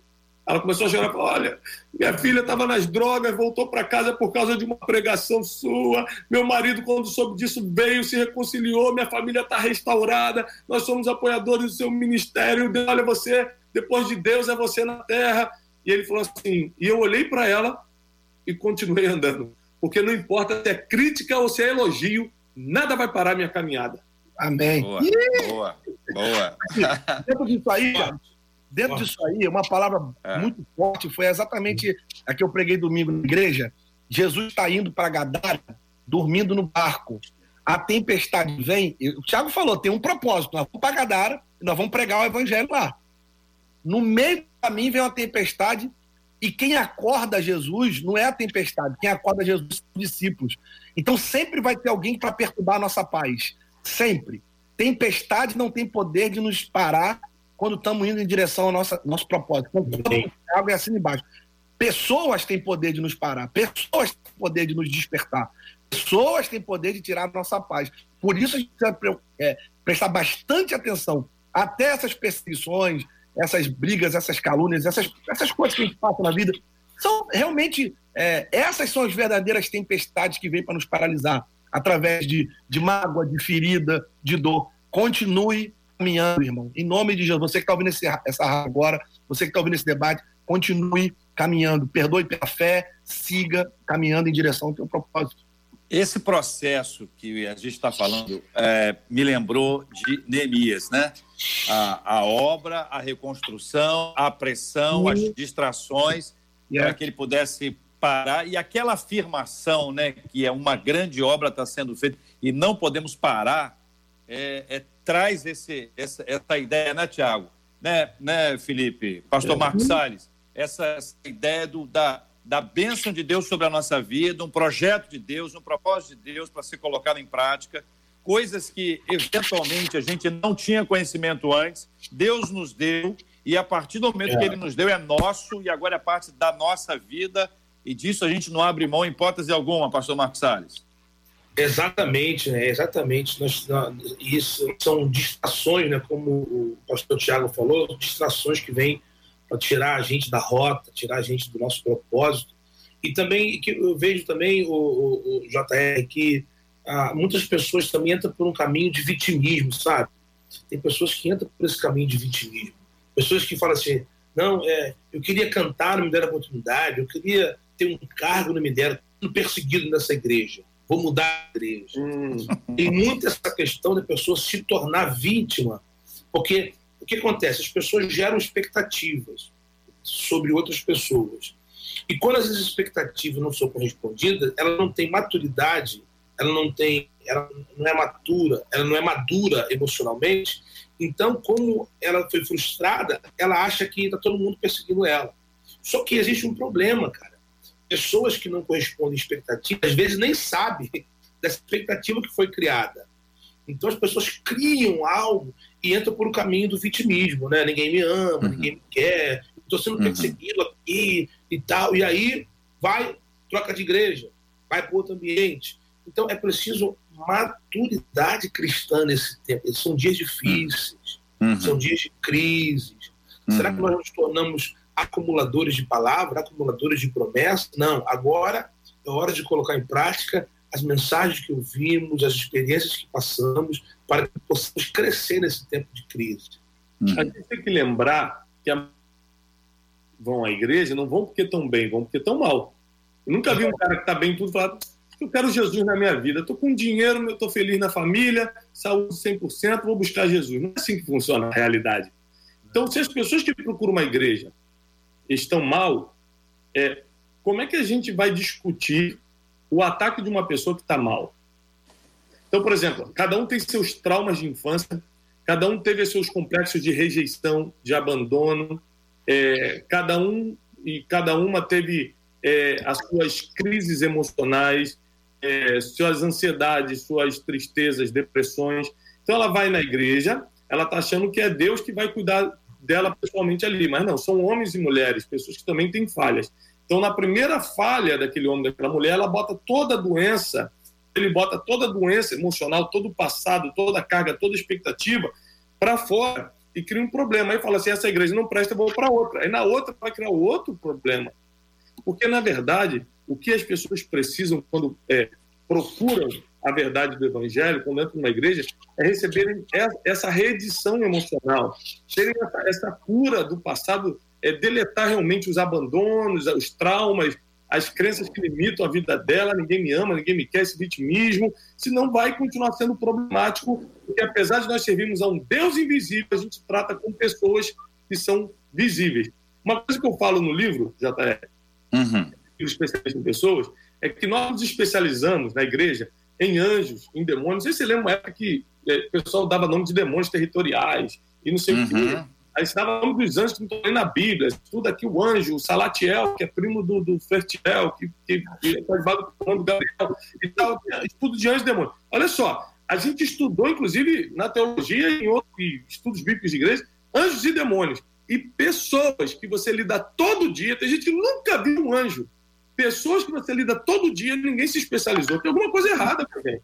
Speaker 4: Ela começou a chorar, falou, olha, minha filha estava nas drogas, voltou para casa por causa de uma pregação sua, meu marido, quando soube disso, veio, se reconciliou, minha família está restaurada, nós somos apoiadores do seu ministério, olha você, depois de Deus é você na terra. E ele falou assim, e eu olhei para ela e continuei andando, porque não importa se é crítica ou se é elogio, nada vai parar minha caminhada.
Speaker 5: Amém.
Speaker 3: Boa, boa, boa.
Speaker 5: Dentro disso aí, Dentro Nossa. disso aí, uma palavra é. muito forte foi exatamente a que eu preguei domingo na igreja. Jesus está indo para Gadara, dormindo no barco. A tempestade vem. O Tiago falou: tem um propósito. Nós vamos para Gadara e nós vamos pregar o evangelho lá. No meio do caminho vem uma tempestade E quem acorda Jesus não é a tempestade, quem acorda Jesus são os discípulos. Então sempre vai ter alguém para perturbar a nossa paz. Sempre. Tempestade não tem poder de nos parar quando estamos indo em direção ao nosso, nosso propósito. Água é assim embaixo. Pessoas têm poder de nos parar, pessoas têm poder de nos despertar, pessoas têm poder de tirar a nossa paz. Por isso a gente precisa é, prestar bastante atenção até essas perseguições, essas brigas, essas calúnias, essas, essas coisas que a gente passa na vida. São realmente, é, essas são as verdadeiras tempestades que vêm para nos paralisar, através de, de mágoa, de ferida, de dor. Continue caminhando, irmão. Em nome de Jesus, você que está ouvindo esse, essa agora, você que está ouvindo esse debate, continue caminhando. Perdoe pela fé, siga caminhando em direção ao teu propósito.
Speaker 3: Esse processo que a gente está falando é, me lembrou de Neemias, né? A, a, obra, a reconstrução, a pressão, as distrações, yeah. para que ele pudesse parar. E aquela afirmação, né, que é uma grande obra está sendo feita e não podemos parar, é, é, traz esse, essa, essa ideia, né, Tiago? Né, né, Felipe? Pastor é. Marcos Salles, essa, essa ideia do, da, da bênção de Deus sobre a nossa vida, um projeto de Deus, um propósito de Deus para ser colocado em prática, coisas que eventualmente a gente não tinha conhecimento antes, Deus nos deu, e a partir do momento é. que Ele nos deu é nosso, e agora é parte da nossa vida, e disso a gente não abre mão em hipótese alguma, pastor Marcos Salles.
Speaker 8: Exatamente, né? Exatamente. Nós, isso são distrações, né? Como o pastor Tiago falou, distrações que vêm para tirar a gente da rota, tirar a gente do nosso propósito. E também que eu vejo também o, o, o JR que ah, muitas pessoas também entram por um caminho de vitimismo, sabe? Tem pessoas que entram por esse caminho de vitimismo. Pessoas que falam assim: não, é, eu queria cantar, não me deram oportunidade, eu queria ter um cargo, não me deram, perseguido nessa igreja, vou mudar a igreja. Hum. Tem muito essa questão da pessoa se tornar vítima, porque que acontece? As pessoas geram expectativas sobre outras pessoas. E quando essas expectativas não são correspondidas, ela não tem maturidade, ela não tem, ela não é matura, ela não é madura emocionalmente. Então, como ela foi frustrada, ela acha que está todo mundo perseguindo ela. Só que existe um problema, cara. Pessoas que não correspondem à expectativa, às vezes nem sabem dessa expectativa que foi criada. Então as pessoas criam algo e entram por o caminho do vitimismo, né? Ninguém me ama, uhum. ninguém me quer, estou sendo uhum. perseguido uhum. aqui e tal. E aí vai, troca de igreja, vai para outro ambiente. Então é preciso maturidade cristã nesse tempo. São dias difíceis, uhum. são dias de crises. Será que uhum. nós nos tornamos acumuladores de palavra, acumuladores de promessas? Não, agora é hora de colocar em prática as mensagens que ouvimos, as experiências que passamos, para que possamos crescer nesse tempo de crise.
Speaker 4: Hum. A gente tem que lembrar que a... vão à igreja não vão porque estão bem, vão porque estão mal. Eu nunca vi um cara que está bem tudo falar eu quero Jesus na minha vida, estou com dinheiro, estou feliz na família, saúde 100%, vou buscar Jesus. Não é assim que funciona a realidade. Então, se as pessoas que procuram uma igreja estão mal, é, como é que a gente vai discutir o ataque de uma pessoa que está mal. Então, por exemplo, cada um tem seus traumas de infância, cada um teve seus complexos de rejeição, de abandono, é, cada um e cada uma teve é, as suas crises emocionais, é, suas ansiedades, suas tristezas, depressões. Então, ela vai na igreja, ela está achando que é Deus que vai cuidar dela pessoalmente ali, mas não, são homens e mulheres, pessoas que também têm falhas. Então, na primeira falha daquele homem, daquela mulher, ela bota toda a doença, ele bota toda a doença emocional, todo o passado, toda a carga, toda a expectativa para fora e cria um problema. Aí fala assim: essa igreja não presta, vou para outra. Aí na outra vai criar outro problema. Porque, na verdade, o que as pessoas precisam quando é, procuram a verdade do evangelho, quando entram numa igreja, é receberem essa reedição emocional, terem essa, cura do passado é, deletar realmente os abandonos, os traumas, as crenças que limitam a vida dela, ninguém me ama, ninguém me quer, esse vitimismo, senão vai continuar sendo problemático, porque apesar de nós servirmos a um Deus invisível, a gente trata com pessoas que são visíveis. Uma coisa que eu falo no livro, JR, uhum. especialista em pessoas, é que nós nos especializamos na igreja em anjos, em demônios. Você se lembra uma época que é, o pessoal dava nome de demônios territoriais e não sei uhum. o quê. Aí ensinava o nome dos anjos que não estão na Bíblia. Estuda aqui o anjo, o Salatiel, que é primo do, do Fertiel, que, que, que faz vago com o nome do Gabriel. E tal, estudo de anjos e demônios. Olha só, a gente estudou, inclusive, na teologia e em outros estudos bíblicos de igreja, anjos e demônios. E pessoas que você lida todo dia, tem gente que nunca viu um anjo. Pessoas que você lida todo dia, ninguém se especializou. Tem alguma coisa errada também.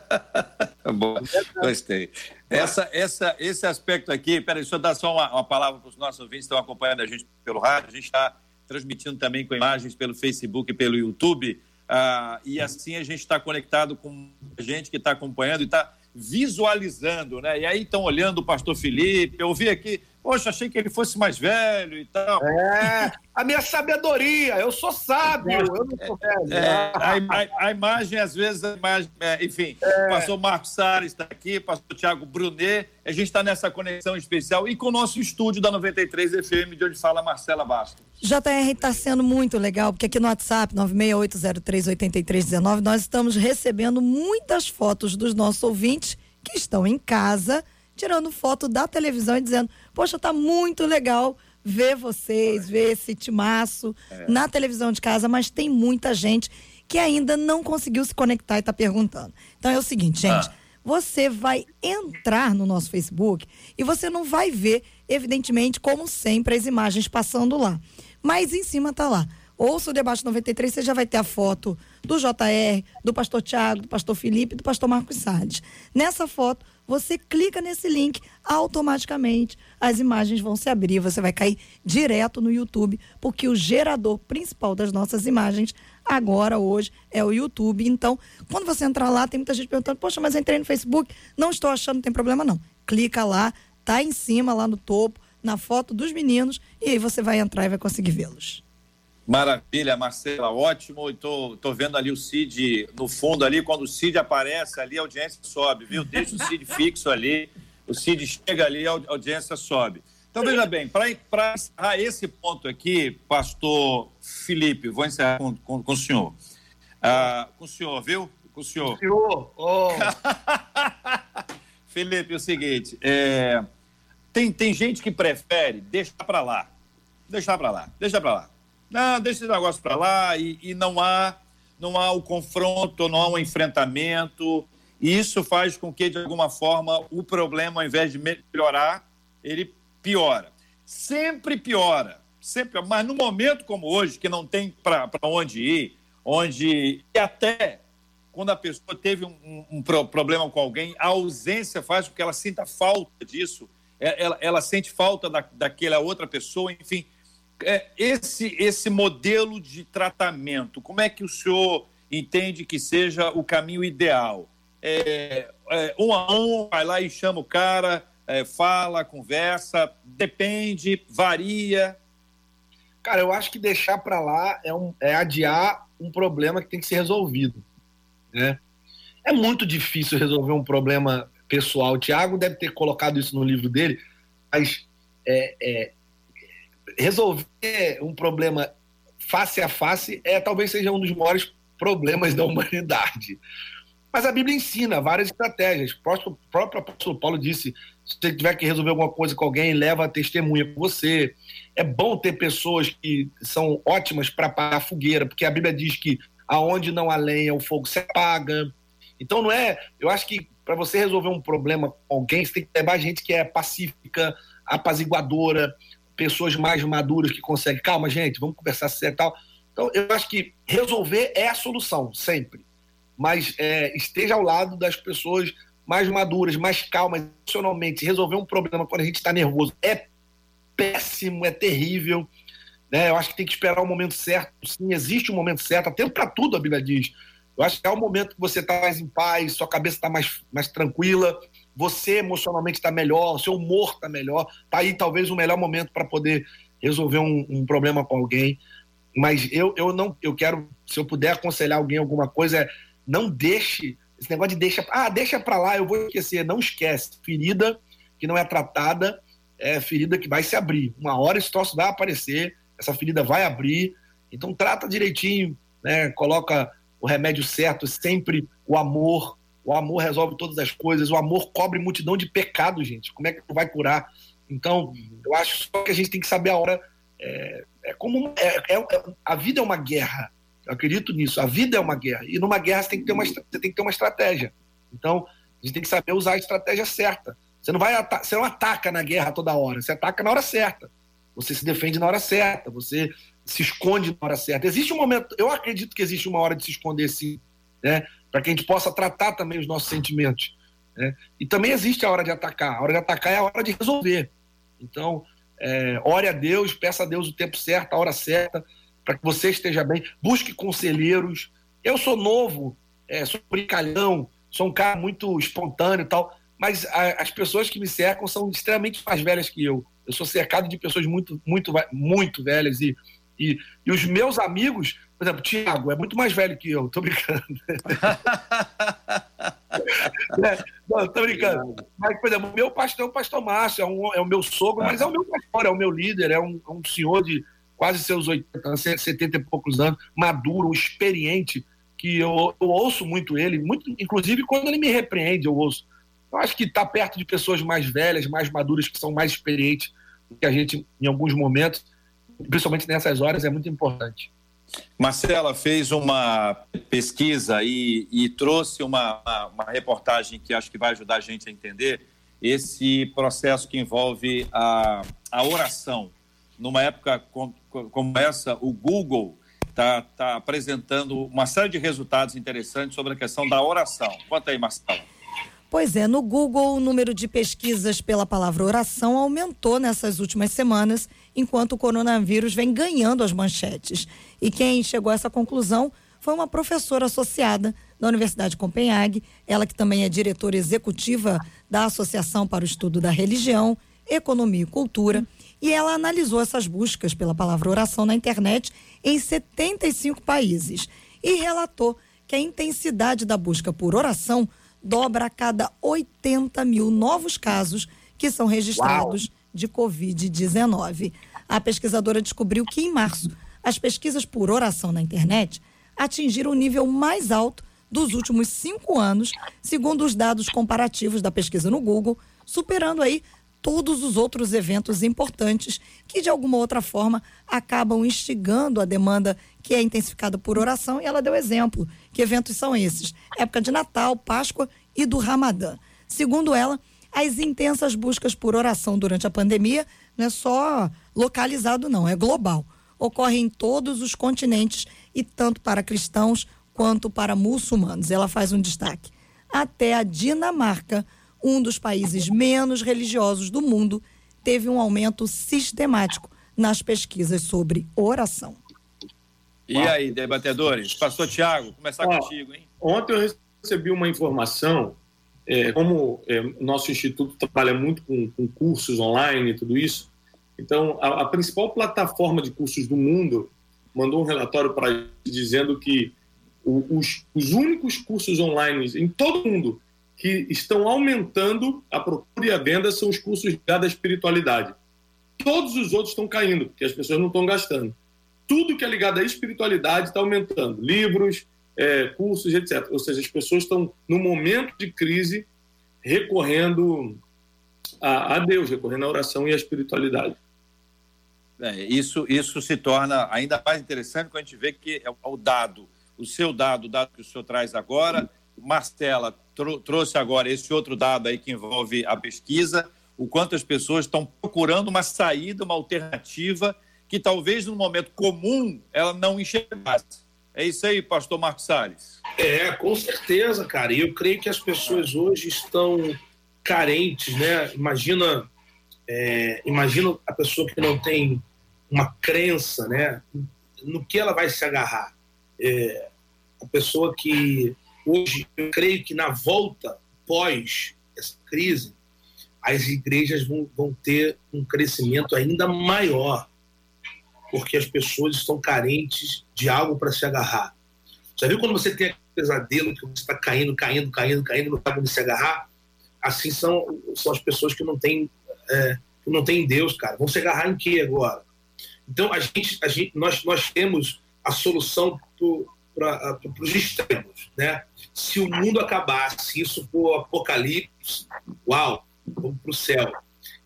Speaker 3: Bom, gostei. Essa, essa, esse aspecto aqui, peraí, deixa eu dar só uma, uma palavra para os nossos ouvintes que estão acompanhando a gente pelo rádio. A gente está transmitindo também com imagens pelo Facebook e pelo YouTube. Ah, e assim a gente está conectado com gente que está acompanhando e está visualizando, né? E aí estão olhando o pastor Felipe. Eu vi aqui Poxa, achei que ele fosse mais velho e tal.
Speaker 5: É, a minha sabedoria, eu sou sábio, eu não sou velho.
Speaker 3: É, a, a, a, imagem, às vezes, a imagem, é, enfim, é. o pastor Marcos Salles está aqui, o pastor Tiago Brunet, a gente está nessa conexão especial e com o nosso estúdio da 93 FM, de onde fala Marcela Bastos.
Speaker 6: JR está sendo muito legal, porque aqui no WhatsApp, 968038319, nós estamos recebendo muitas fotos dos nossos ouvintes que estão em casa tirando foto da televisão e dizendo: Poxa, tá muito legal ver vocês, ver esse timaço é. na televisão de casa, mas tem muita gente que ainda não conseguiu se conectar e está perguntando. Então é o seguinte, gente. Ah. Você vai entrar no nosso Facebook e você não vai ver, evidentemente, como sempre, as imagens passando lá. Mas em cima tá lá. Ouça o debate 93, você já vai ter a foto do JR, do pastor Tiago, do pastor Felipe do pastor Marcos Salles. Nessa foto, você clica nesse link, automaticamente as imagens vão se abrir, você vai cair direto no YouTube, porque o gerador principal das nossas imagens agora, hoje, é o YouTube. Então, quando você entrar lá, tem muita gente perguntando: Poxa, mas entrei no Facebook, não estou achando, não tem problema não. Clica lá, tá em cima, lá no topo, na foto dos meninos, e aí você vai entrar e vai conseguir vê-los.
Speaker 3: Maravilha, Marcela, ótimo. Estou tô, tô vendo ali o Cid no fundo ali. Quando o Cid aparece ali, a audiência sobe, viu? Deixa o Cid fixo ali. O Cid chega ali, a audiência sobe. Então, veja bem, para encerrar esse ponto aqui, pastor Felipe, vou encerrar com, com, com o senhor. Ah, com o senhor, viu? Com o senhor.
Speaker 5: Senhor, oh.
Speaker 3: Felipe, é o seguinte, é, tem, tem gente que prefere deixar para lá. Deixar para lá, deixa para lá. Não, deixa esse negócio para lá e, e, não há não há o confronto, não há o enfrentamento. E isso faz com que, de alguma forma, o problema, ao invés de melhorar, ele piora. Sempre piora. Sempre, mas no momento como hoje, que não tem para onde ir, onde e até quando a pessoa teve um, um, um, problema com alguém, a ausência faz com que ela sinta falta disso, é, ela, ela sente falta da, daquela outra pessoa, enfim esse, esse modelo de tratamento, como é que o senhor entende que seja o caminho ideal? É, é, um a um, vai lá e chama o cara, é, fala, conversa, depende, varia.
Speaker 5: Cara, eu acho que deixar para lá é, um, é adiar um problema que tem que ser resolvido. Né? É muito difícil resolver um problema pessoal. O Tiago deve ter colocado isso no livro dele, mas é, é, resolver um problema face a face é talvez seja um dos maiores problemas da humanidade. Mas a Bíblia ensina várias estratégias. O próprio apóstolo Paulo disse: se você tiver que resolver alguma coisa com alguém, leva a testemunha com você. É bom ter pessoas que são ótimas para apagar a fogueira, porque a Bíblia diz que aonde não há lenha, o fogo se apaga. Então não é. Eu acho que para você resolver um problema com alguém, você tem que levar gente que é pacífica, apaziguadora, pessoas mais maduras que conseguem, calma, gente, vamos conversar sério e tal. Então, eu acho que resolver é a solução, sempre. Mas é, esteja ao lado das pessoas mais maduras, mais calmas emocionalmente. Resolver um problema quando a gente está nervoso é péssimo, é terrível. Né? Eu acho que tem que esperar o momento certo. Sim, existe um momento certo, até para tudo a Bíblia diz. Eu acho que é o momento que você está mais em paz, sua cabeça está mais, mais tranquila, você emocionalmente está melhor, o seu humor está melhor, está aí talvez o melhor momento para poder resolver um, um, problema com alguém. Mas eu, eu não, eu quero, se eu puder aconselhar alguém alguma coisa, é não deixe esse negócio de deixa, ah, deixa para lá, eu vou esquecer. Não esquece. Ferida que não é tratada é ferida que vai se abrir. Uma hora esse troço vai aparecer, essa ferida vai abrir. Então trata direitinho, né? Coloca o remédio certo, sempre o amor, o amor resolve todas as coisas. O amor cobre multidão de pecados, gente. Como é que vai curar? Então, eu acho só que a gente tem que saber a hora. É, é como é, é, a vida é uma guerra. Eu acredito nisso. A vida é uma guerra. E numa guerra você tem que ter uma, você tem que ter uma estratégia. Então, a gente tem que saber usar a estratégia certa. Você não vai você não ataca na guerra toda hora, você ataca na hora certa. Você se defende na hora certa, você se esconde na hora certa. Existe um momento, eu acredito que existe uma hora de se esconder sim, né? Para que a gente possa tratar também os nossos sentimentos. Né? E também existe a hora de atacar. A hora de atacar é a hora de resolver. Então, é, ore a Deus, peça a Deus o tempo certo, a hora certa, para que você esteja bem. Busque conselheiros. Eu sou novo, é, sou brincalhão, sou um cara muito espontâneo e tal, mas a, as pessoas que me cercam são extremamente mais velhas que eu. Eu sou cercado de pessoas muito, muito, muito velhas e, e, e os meus amigos, por exemplo, Tiago é muito mais velho que eu, tô brincando. é, não, tô brincando. Mas, por exemplo, o meu pastor é o pastor Márcio, é, um, é o meu sogro, mas é o meu pastor, é o meu líder, é um, um senhor de quase seus 80 70 e poucos anos, maduro, experiente, que eu, eu ouço muito ele, muito, inclusive quando ele me repreende, eu ouço. Eu acho que estar tá perto de pessoas mais velhas, mais maduras, que são mais experientes do que a gente em alguns momentos, principalmente nessas horas, é muito importante.
Speaker 3: Marcela fez uma pesquisa e, e trouxe uma, uma, uma, reportagem que acho que vai ajudar a gente a entender esse processo que envolve a, a oração. Numa época como, como essa, o Google está tá apresentando uma série de resultados interessantes sobre a questão da oração. Conta aí, Marcelo.
Speaker 6: Pois é, no Google o número de pesquisas pela palavra oração aumentou nessas últimas semanas, enquanto o coronavírus vem ganhando as manchetes. E quem chegou a essa conclusão foi uma professora associada da Universidade de Copenhague, ela que também é diretora executiva da Associação para o Estudo da Religião, Economia e Cultura e ela analisou essas buscas pela palavra oração na internet em 75 países e relatou que a intensidade da busca por oração dobra a cada 80 mil novos casos que são registrados Uau. de Covid-19. A pesquisadora descobriu que em março as pesquisas por oração na internet atingiram o nível mais alto dos últimos cinco anos, segundo os dados comparativos da pesquisa no Google, superando aí todos os outros eventos importantes que, de alguma outra forma, acabam instigando a demanda que é intensificada por oração. E ela deu exemplo. Que eventos são esses? Época de Natal, Páscoa e do Ramadã. Segundo ela, as intensas buscas por oração durante a pandemia não é só localizado, não, é global. Ocorre em todos os continentes e tanto para cristãos quanto para muçulmanos. Ela faz um destaque. Até a Dinamarca um dos países menos religiosos do mundo, teve um aumento sistemático nas pesquisas sobre oração.
Speaker 3: E aí, debatedores? Pastor Tiago, começar Ó, contigo, hein?
Speaker 4: Ontem eu recebi uma informação, é, como é, nosso instituto trabalha muito com, com, cursos online e tudo isso, então a, a, principal plataforma de cursos do mundo mandou um relatório para dizendo que o, os, os únicos cursos online em todo o mundo que estão aumentando a procura e a venda são os cursos ligados à espiritualidade. Todos os outros estão caindo, porque as pessoas não estão gastando. Tudo que é ligado à espiritualidade está aumentando. Livros, é, cursos, etc. Ou seja, as pessoas estão, no momento de crise, recorrendo a, a Deus, recorrendo à oração e à espiritualidade.
Speaker 3: É, isso, isso se torna ainda mais interessante quando a gente vê que é o dado, o seu dado, o dado que o senhor traz agora, Marcela trouxe agora esse outro dado aí que envolve a pesquisa, o quanto as pessoas estão procurando uma saída, uma alternativa que talvez no momento comum ela não enxergasse. É isso aí, pastor Marcos Salles.
Speaker 8: É, com certeza, cara. E eu creio que as pessoas hoje estão carentes, né? Imagina, é, imagina a pessoa que não tem uma crença, né? No que ela vai se agarrar. É, a pessoa que Hoje, eu creio que na volta pós essa crise, as igrejas vão, vão ter um crescimento ainda maior, porque as pessoas estão carentes de algo para se agarrar. Já viu quando você tem aquele pesadelo que você está caindo, caindo, caindo, caindo, não sabe onde se agarrar? Assim são, são as pessoas que não têm é, que não têm Deus, cara. Vão se agarrar em quê agora? Então a gente, a gente nós, nós temos a solução para os extremos, né? Se o mundo acabasse, isso for apocalipse, uau, vamos para o céu.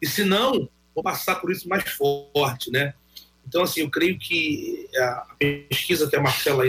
Speaker 8: E se não, vou passar por isso mais forte, né? Então, assim, eu creio que a pesquisa que a Marcela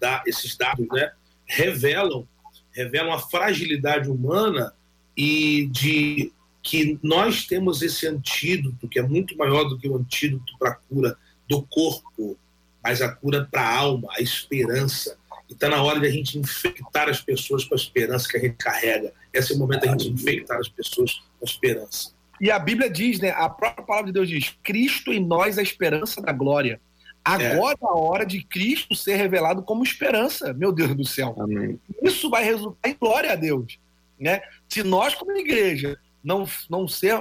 Speaker 8: da, esses dados, né, revelam, revelam a fragilidade humana e de que nós temos esse antídoto, que é muito maior do que o antídoto para a cura do corpo, mas a cura para a alma, a esperança. E está na hora de a gente infectar as pessoas com a esperança que a gente carrega. Esse é o momento da gente infectar as pessoas com a esperança.
Speaker 5: E a Bíblia diz, né? A própria palavra de Deus diz: Cristo em nós a esperança da glória. Agora é a hora de Cristo ser revelado como esperança, meu Deus do céu.
Speaker 8: Amém.
Speaker 5: Isso vai resultar em glória a Deus, né? Se nós como igreja não não ser,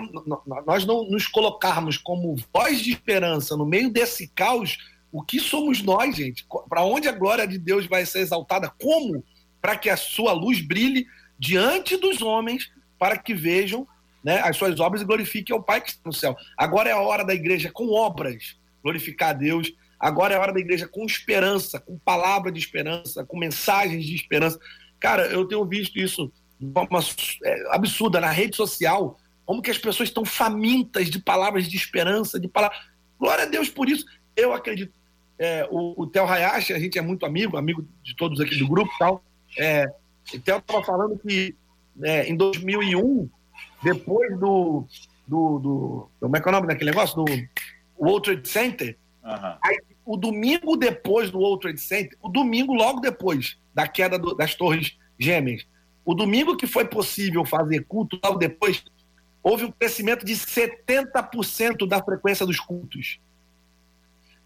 Speaker 5: nós não nos colocarmos como voz de esperança no meio desse caos, o que somos nós, gente? Para onde a glória de Deus vai ser exaltada? Como? Para que a sua luz brilhe diante dos homens, para que vejam né, as suas obras e glorifiquem ao Pai que está no céu. Agora é a hora da igreja com obras glorificar a Deus. Agora é a hora da igreja com esperança, com palavra de esperança, com mensagens de esperança. Cara, eu tenho visto isso de forma é, absurda na rede social, como que as pessoas estão famintas de palavras de esperança, de palavras. Glória a Deus por isso. Eu acredito. É, o, o Theo Hayashi, a gente é muito amigo, amigo de todos aqui do grupo e tal. É, o Theo estava falando que é, em 2001 depois do, do, do, Como é que é o nome daquele negócio? Do World Trade Center. Uhum. Aí, o domingo depois do World Trade Center, o domingo logo depois da queda do, das Torres Gêmeas, o domingo que foi possível fazer culto, logo depois, houve um crescimento de 70% da frequência dos cultos.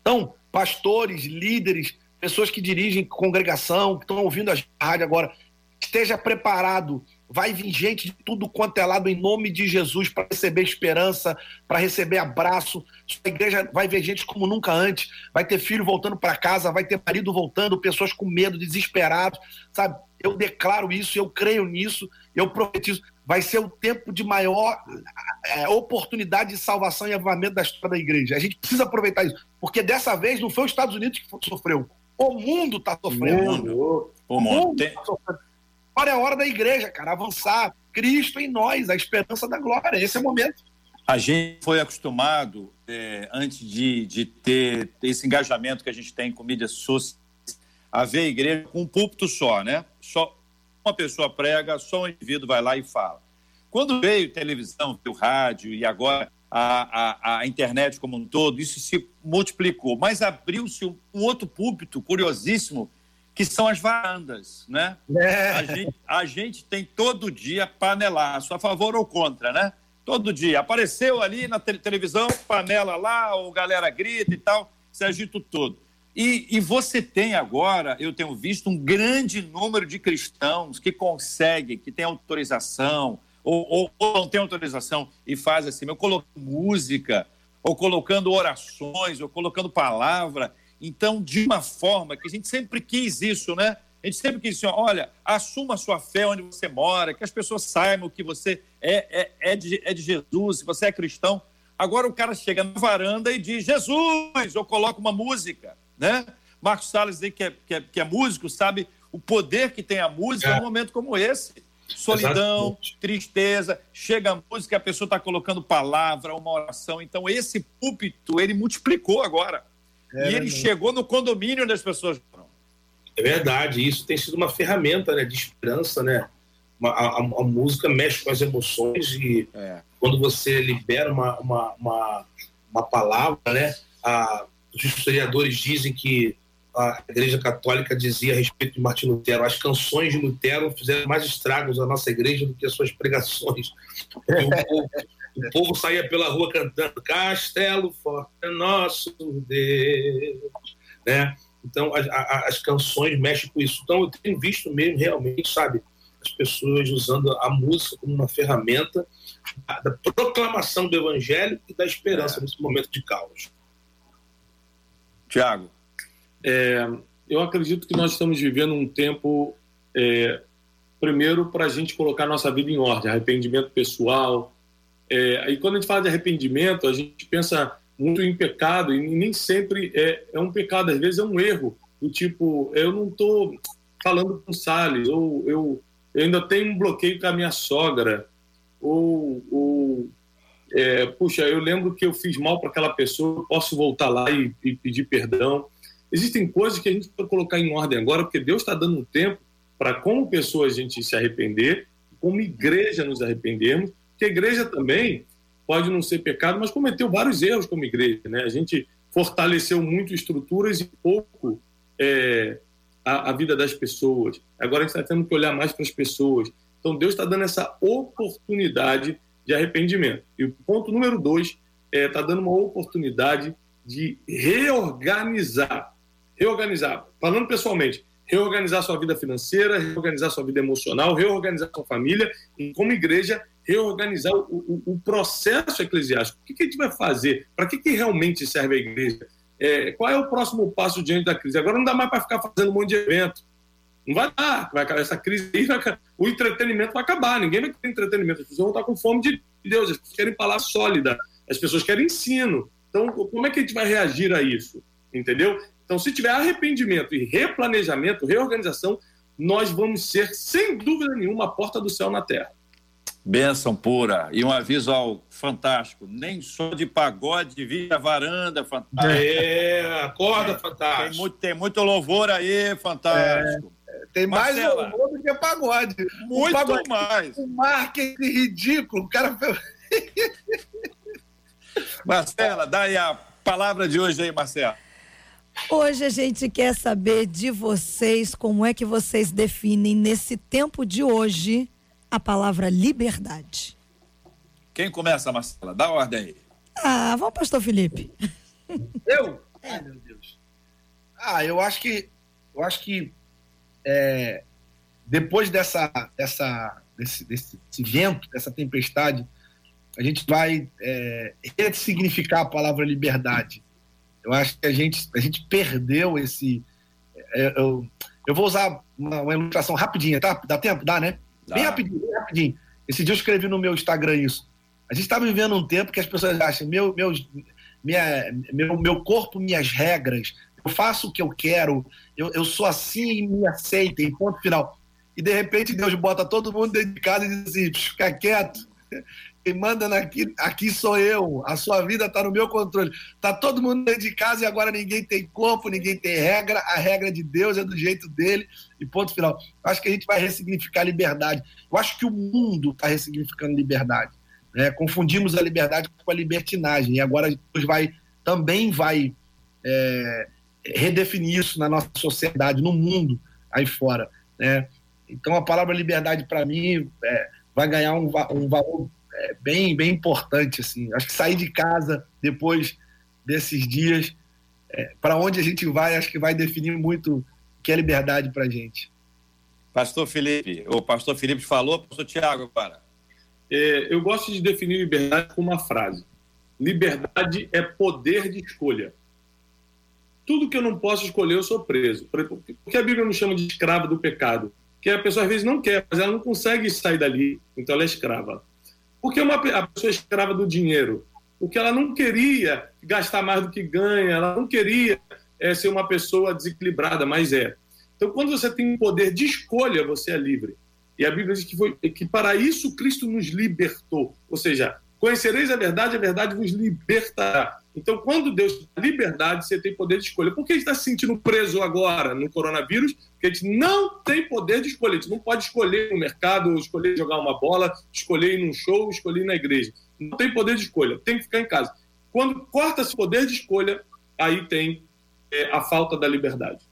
Speaker 5: Então, pastores, líderes, pessoas que dirigem congregação, que estão ouvindo a rádio agora, esteja preparado Vai vir gente de tudo quanto é lado em nome de Jesus para receber esperança, para receber abraço. Sua igreja vai ver gente como nunca antes. Vai ter filho voltando para casa, vai ter marido voltando, pessoas com medo, desesperados, sabe? Eu declaro isso, eu creio nisso, eu profetizo. Vai ser o tempo de maior é, oportunidade de salvação e avivamento da história da igreja. A gente precisa aproveitar isso, porque dessa vez não foi os Estados Unidos que sofreu, o mundo está sofrendo. O mundo,
Speaker 3: o mundo. Está sofrendo.
Speaker 5: Agora é a hora da igreja, cara, avançar. Cristo em nós, a esperança da glória. Esse é o momento.
Speaker 3: A gente foi acostumado, é, antes de, de ter esse engajamento que a gente tem com mídias sociais, a ver a igreja com um púlpito só, né? Só uma pessoa prega, só um indivíduo vai lá e fala. Quando veio televisão, veio rádio e agora a, a, a, internet como um todo, isso se multiplicou. Mas abriu-se um, um, outro púlpito curiosíssimo que são as varandas, né? É. A, gente, a, gente, tem todo dia panelaço, a favor ou contra, né? Todo dia. Apareceu ali na te televisão, panela lá, o galera grita e tal, se agita todo. E, e, você tem agora, eu tenho visto um grande número de cristãos que conseguem, que tem autorização, ou, ou, ou não tem autorização e faz assim, eu colocando música, ou colocando orações, ou colocando palavra, então, de uma forma que a gente sempre quis isso, né? A gente sempre quis assim, olha, assuma a sua fé onde você mora, que as pessoas saibam que você é, é, é, de, é de Jesus, se você é cristão. Agora o cara chega na varanda e diz, Jesus, ou coloca uma música, né? Marcos Salles, que é, que é, que é músico, sabe o poder que tem a música é. num momento como esse. Solidão, Exatamente. tristeza, chega a música, a pessoa está colocando palavra, uma oração. Então, esse púlpito, ele multiplicou agora. É, e ele chegou no condomínio onde as pessoas
Speaker 8: É verdade, isso tem sido uma ferramenta né, de esperança, né? Uma, a, a, música mexe com as emoções e é. quando você libera uma, uma, uma, uma palavra, né? A, os historiadores dizem que a Igreja Católica dizia a respeito de Martin Lutero, as canções de Lutero fizeram mais estragos na nossa igreja do que as suas pregações. o, povo, saía pela rua cantando Castelo Forte é nosso Deus, né? Então as canções mexem com isso. Então eu tenho visto mesmo realmente, sabe, as pessoas usando a música como uma ferramenta da proclamação do evangelho e da esperança é. nesse momento de caos.
Speaker 3: Tiago,
Speaker 4: é, eu acredito que nós estamos vivendo um tempo, é, primeiro, para a gente colocar nossa vida em ordem, arrependimento pessoal, é, e quando a gente fala de arrependimento, a gente pensa muito em pecado, e nem sempre é, é um pecado, às vezes é um erro, do tipo, eu não estou falando com Salles, ou eu, eu, ainda tenho um bloqueio com a minha sogra, ou, ou é, puxa, eu lembro que eu fiz mal para aquela pessoa, posso voltar lá e, e, pedir perdão. Existem coisas que a gente precisa colocar em ordem agora, porque Deus está dando um tempo para, como pessoa, a gente se arrepender, como igreja nos arrependermos, porque a igreja também pode não ser pecado, mas cometeu vários erros como igreja. Né? A gente fortaleceu muito estruturas e pouco é, a, a, vida das pessoas. Agora a gente está tendo que olhar mais para as pessoas. Então Deus está dando essa oportunidade de arrependimento. E o ponto número dois está é, tá dando uma oportunidade de reorganizar. Reorganizar, falando pessoalmente, reorganizar sua vida financeira, reorganizar sua vida emocional, reorganizar sua família e, como igreja, reorganizar o, o, o processo eclesiástico. O que, que, a gente vai fazer? Para que, que realmente serve a igreja? É, qual é o próximo passo diante da crise? Agora não dá mais para ficar fazendo um monte de evento. Não vai dar. Vai, essa crise aí, vai, o entretenimento vai acabar. Ninguém vai ter entretenimento. As pessoas vão estar com fome de Deus. As pessoas querem palavra sólida. As pessoas querem ensino. Então, como é que a gente vai reagir a isso? Entendeu? Então, se tiver arrependimento e replanejamento, reorganização, nós vamos ser, sem dúvida nenhuma, a porta do céu na terra.
Speaker 3: Benção pura. E um aviso ao fantástico: nem só de pagode, via varanda, fantástico.
Speaker 8: É, acorda, fantástico.
Speaker 3: Tem muito, tem muito louvor aí, fantástico.
Speaker 5: É, tem mais Marcela, louvor do que pagode.
Speaker 3: Muito pagode, mais.
Speaker 5: Um marketing ridículo. O cara.
Speaker 3: Marcela, dá aí a palavra de hoje aí, Marcela.
Speaker 6: Hoje a gente quer saber de vocês como é que vocês definem nesse tempo de hoje a palavra liberdade.
Speaker 3: Quem começa, Marcela? Dá ordem aí.
Speaker 6: Ah, vamos, pastor Felipe.
Speaker 5: Eu? É. Ai, meu Deus. Ah, eu acho que eu acho que é, depois dessa, dessa desse, desse, vento, dessa tempestade, a gente vai é, ressignificar a palavra liberdade. Eu acho que a gente, a gente perdeu esse. É, eu, eu vou usar uma, uma ilustração rapidinha, tá? Dá tempo? Dá, né? Bem rapidinho, bem rapidinho. Esse dia eu escrevi no meu Instagram isso. A gente está vivendo um tempo que as pessoas acham, meu, meu, minha, meu, meu corpo, minhas regras, eu faço o que eu quero, eu, eu sou assim e me aceitem, ponto final. E de repente Deus bota todo mundo dentro de casa e diz assim: fica quieto, quem manda aqui, aqui sou eu, a sua vida está no meu controle. Está todo mundo dentro de casa e agora ninguém tem corpo, ninguém tem regra, a regra de Deus é do jeito dele e ponto final. Acho que a gente vai ressignificar liberdade. Eu acho que o mundo está ressignificando liberdade. Né? Confundimos a liberdade com a libertinagem e agora Deus vai, também vai é, redefinir isso na nossa sociedade, no mundo aí fora. Né? Então a palavra liberdade para mim é, vai ganhar um, um valor é bem, bem importante. Assim. Acho que sair de casa depois desses dias, é, para onde a gente vai, acho que vai definir muito o que é liberdade para a gente.
Speaker 3: Pastor Felipe, o pastor Felipe falou, pastor Tiago, para.
Speaker 4: É, eu gosto de definir liberdade com uma frase: liberdade é poder de escolha. Tudo que eu não posso escolher, eu sou preso. Por que a Bíblia não chama de escravo do pecado? Porque a pessoa às vezes não quer, mas ela não consegue sair dali, então ela é escrava. Porque uma, a pessoa é escrava do dinheiro? Porque ela não queria gastar mais do que ganha, ela não queria é, ser uma pessoa desequilibrada, mas é. Então, quando você tem um poder de escolha, você é livre. E a Bíblia diz que, foi, que para isso Cristo nos libertou. Ou seja, conhecereis a verdade, a verdade vos libertará. Então, quando Deus dá liberdade, você tem poder de escolha. Por que a gente está se sentindo preso agora no coronavírus? Porque a gente não tem poder de escolha. A gente não pode escolher no mercado, escolher jogar uma bola, escolher ir num show, escolher ir na igreja. Não tem poder de escolha. Tem que ficar em casa. Quando corta esse poder de escolha, aí tem é, a falta da liberdade.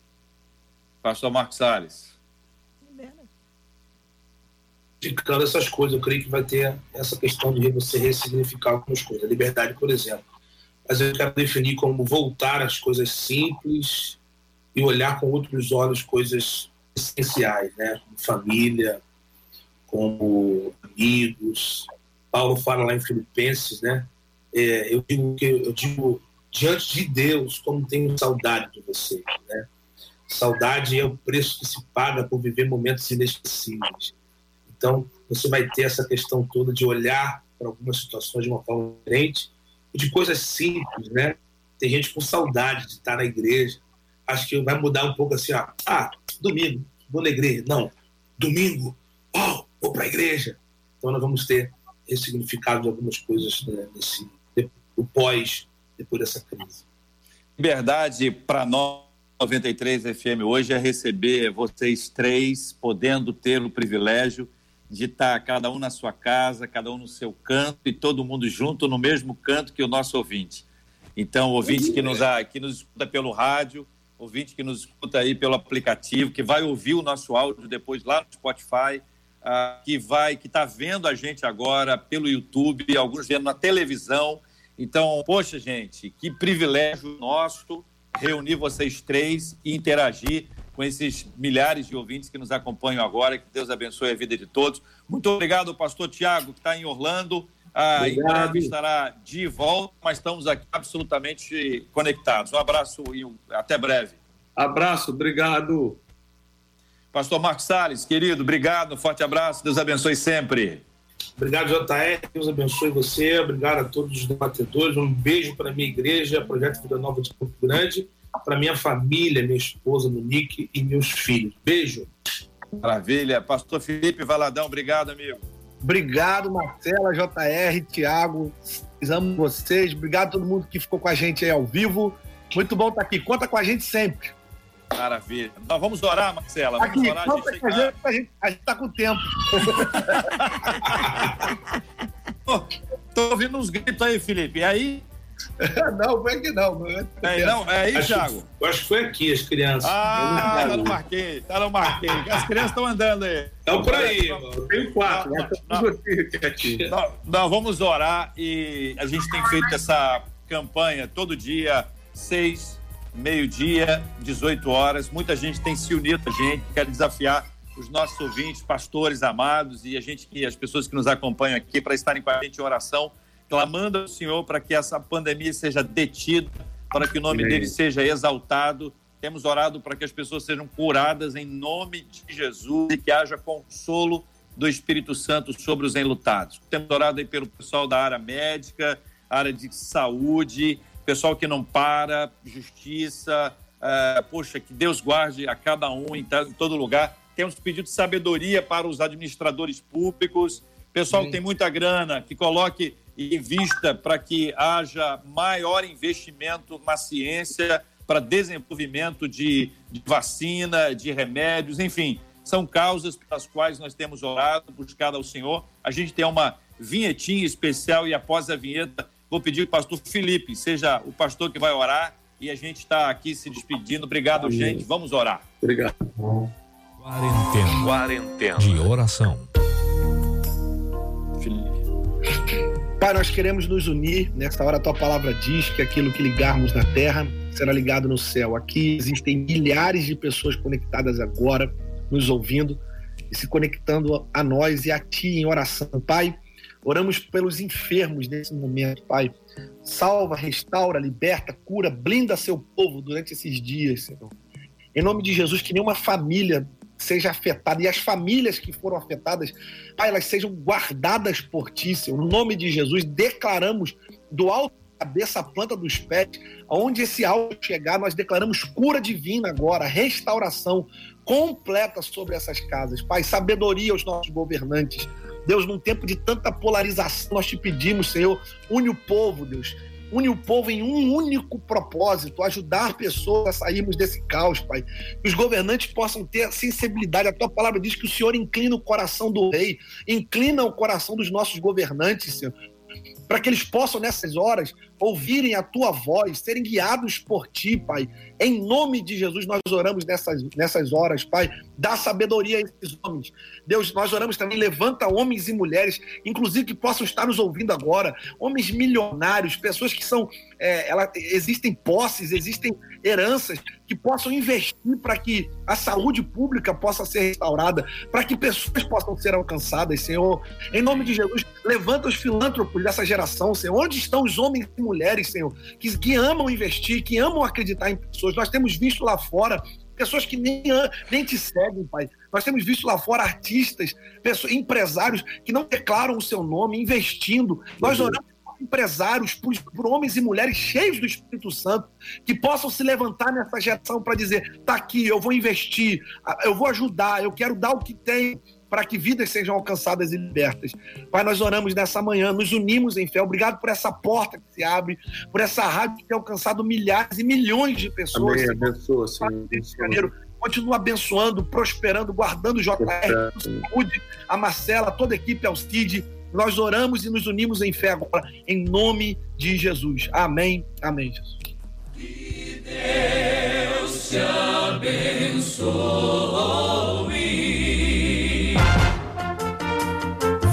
Speaker 3: Pastor Marcos Salles.
Speaker 8: Indicando essas coisas, eu creio que vai ter essa questão de você ressignificar algumas coisas. A liberdade, por exemplo mas eu quero definir como voltar às coisas simples e olhar com outros olhos coisas essenciais, né? Como família, como amigos. Paulo fala lá em Filipenses, né? É, eu digo que eu digo diante de Deus como tenho saudade de você, né? Saudade é o preço que se paga por viver momentos inesquecíveis. Então, você vai ter essa questão toda de olhar para algumas situações de uma forma diferente de coisas simples, né? Tem gente com saudade de estar na igreja. Acho que vai mudar um pouco assim, ó. Ah, domingo, vou na igreja. Não, domingo, oh, vou para a igreja. Então nós vamos ter ressignificado de algumas coisas né, nesse, o pós, depois dessa crise.
Speaker 3: Liberdade para nós, 93 FM, hoje é receber vocês três, podendo ter o privilégio de estar cada um na sua casa, cada um no seu canto e todo mundo junto no mesmo canto que o nosso ouvinte. Então, ouvinte que nos, que nos escuta pelo rádio, ouvinte que nos escuta aí pelo aplicativo, que vai ouvir o nosso áudio depois lá no Spotify, uh, que vai, que está vendo a gente agora pelo YouTube, alguns vendo na televisão. Então, poxa, gente, que privilégio nosso reunir vocês três e interagir com esses milhares de ouvintes que nos acompanham agora. Que Deus abençoe a vida de todos. Muito obrigado, pastor Tiago, que está em Orlando. Ah, em breve estará de volta, mas estamos aqui absolutamente conectados. Um abraço e até breve.
Speaker 4: Abraço, obrigado.
Speaker 3: Pastor Marcos Salles, querido, obrigado, um forte abraço, Deus abençoe sempre.
Speaker 8: Obrigado, JR, Deus abençoe você, obrigado a todos os debatedores, um beijo para a minha igreja, Projeto Vida Nova de Campo Grande, para minha família, minha esposa, Monique e meus filhos. Beijo.
Speaker 3: Maravilha. Pastor Felipe Valadão, obrigado, amigo.
Speaker 5: Obrigado, Marcela, JR, Tiago. Amo vocês. Obrigado a todo mundo que ficou com a gente aí ao vivo. Muito bom estar aqui. Conta com a gente sempre.
Speaker 3: Maravilha. Nós vamos orar, Marcela. Vamos
Speaker 5: aqui,
Speaker 3: orar.
Speaker 5: Conta a gente, a, gente, a gente tá com tempo.
Speaker 3: Tô ouvindo uns gritos aí, Felipe. E aí?
Speaker 5: Não, foi aqui não.
Speaker 3: É, não, é aí, acho, Thiago?
Speaker 8: Acho que foi aqui, as crianças.
Speaker 3: Ah, tá no Marquês, tá no Marquês. As crianças estão andando aí.
Speaker 8: Estão por aí, eu tenho quatro. Não,
Speaker 3: não, não, não, vamos orar e a gente tem feito essa campanha todo dia, seis, meio-dia, 18 horas. Muita gente tem se unido a gente, quer desafiar os nossos ouvintes, pastores amados e a gente que as pessoas que nos acompanham aqui para estarem com a gente em oração clamando ao Senhor para que essa pandemia seja detida, para que o nome dele seja exaltado. Temos orado para que as pessoas sejam curadas em nome de Jesus e que haja consolo do Espírito Santo sobre os enlutados. Temos orado aí pelo pessoal da área médica, área de saúde, pessoal que não para, justiça. Uh, poxa, que Deus guarde a cada um em, em todo lugar. Temos pedido sabedoria para os administradores públicos, pessoal que tem muita grana, que coloque e vista para que haja maior investimento na ciência para desenvolvimento de, de, vacina, de remédios, enfim, são causas pelas quais nós temos orado, buscado ao Senhor. A gente tem uma vinhetinha especial e após a vinheta vou pedir que o pastor Felipe seja o pastor que vai orar e a gente está aqui se despedindo. Obrigado, Amém. gente. Vamos orar.
Speaker 8: Obrigado.
Speaker 1: Quarentena. Quarentena. De oração.
Speaker 5: Pai, nós queremos nos unir. Nessa hora, a tua palavra diz que aquilo que ligarmos na terra será ligado no céu. Aqui existem milhares de pessoas conectadas agora, nos ouvindo e se conectando a nós e a ti em oração. Pai, oramos pelos enfermos nesse momento, Pai. Salva, restaura, liberta, cura, blinda seu povo durante esses dias, Senhor. Em nome de Jesus, que nenhuma família seja afetada e as famílias que foram afetadas, Pai, elas sejam guardadas por Ti, Senhor. No nome de Jesus, declaramos do alto da cabeça à planta dos pés, aonde esse áudio chegar, nós declaramos cura divina agora, restauração completa sobre essas casas. Pai, sabedoria aos nossos governantes. Deus, num tempo de tanta polarização, nós te pedimos, Senhor, une o povo, Deus une o povo em um único propósito, ajudar pessoas a sairmos desse caos, Pai. Que os governantes possam ter sensibilidade. A tua palavra diz que o Senhor inclina o coração do rei, inclina o coração dos nossos governantes, Senhor para que eles possam, nessas horas, ouvirem a tua voz, serem guiados por ti, Pai. Em nome de Jesus, nós oramos nessas, nessas horas, Pai. Dá sabedoria a esses homens. Deus, nós oramos também, levanta homens e mulheres, inclusive que possam estar nos ouvindo agora, homens milionários, pessoas que são. É, ela, existem posses, existem heranças que possam investir para que a saúde pública possa ser restaurada, para que pessoas possam ser alcançadas, Senhor. Em nome de Jesus, levanta os filântropos dessa geração, Senhor. Onde estão os homens e mulheres, Senhor, que, que amam investir, que amam acreditar em pessoas? Nós temos visto lá fora pessoas que nem, nem te seguem, Pai. Nós temos visto lá fora artistas, pessoas, empresários que não declaram o seu nome, investindo. Nós oramos empresários, por, por, homens e mulheres cheios do Espírito Santo, que possam se levantar nessa geração para dizer: tá aqui, eu vou investir, eu vou ajudar, eu quero dar o que tenho para que vidas sejam alcançadas e libertas. Pai, nós oramos nessa manhã, nos unimos em fé. Obrigado por essa porta que se abre, por essa rádio que tem alcançado milhares e milhões de pessoas.
Speaker 4: Amém, abençoa, Senhor.
Speaker 5: Janeiro. Continua abençoando, prosperando, guardando o JR, saúde, a Marcela, toda a equipe, ao Cid. Nós oramos e nos unimos em fé agora, em nome de Jesus. Amém. Amém, Jesus.
Speaker 9: Que Deus te abençoe.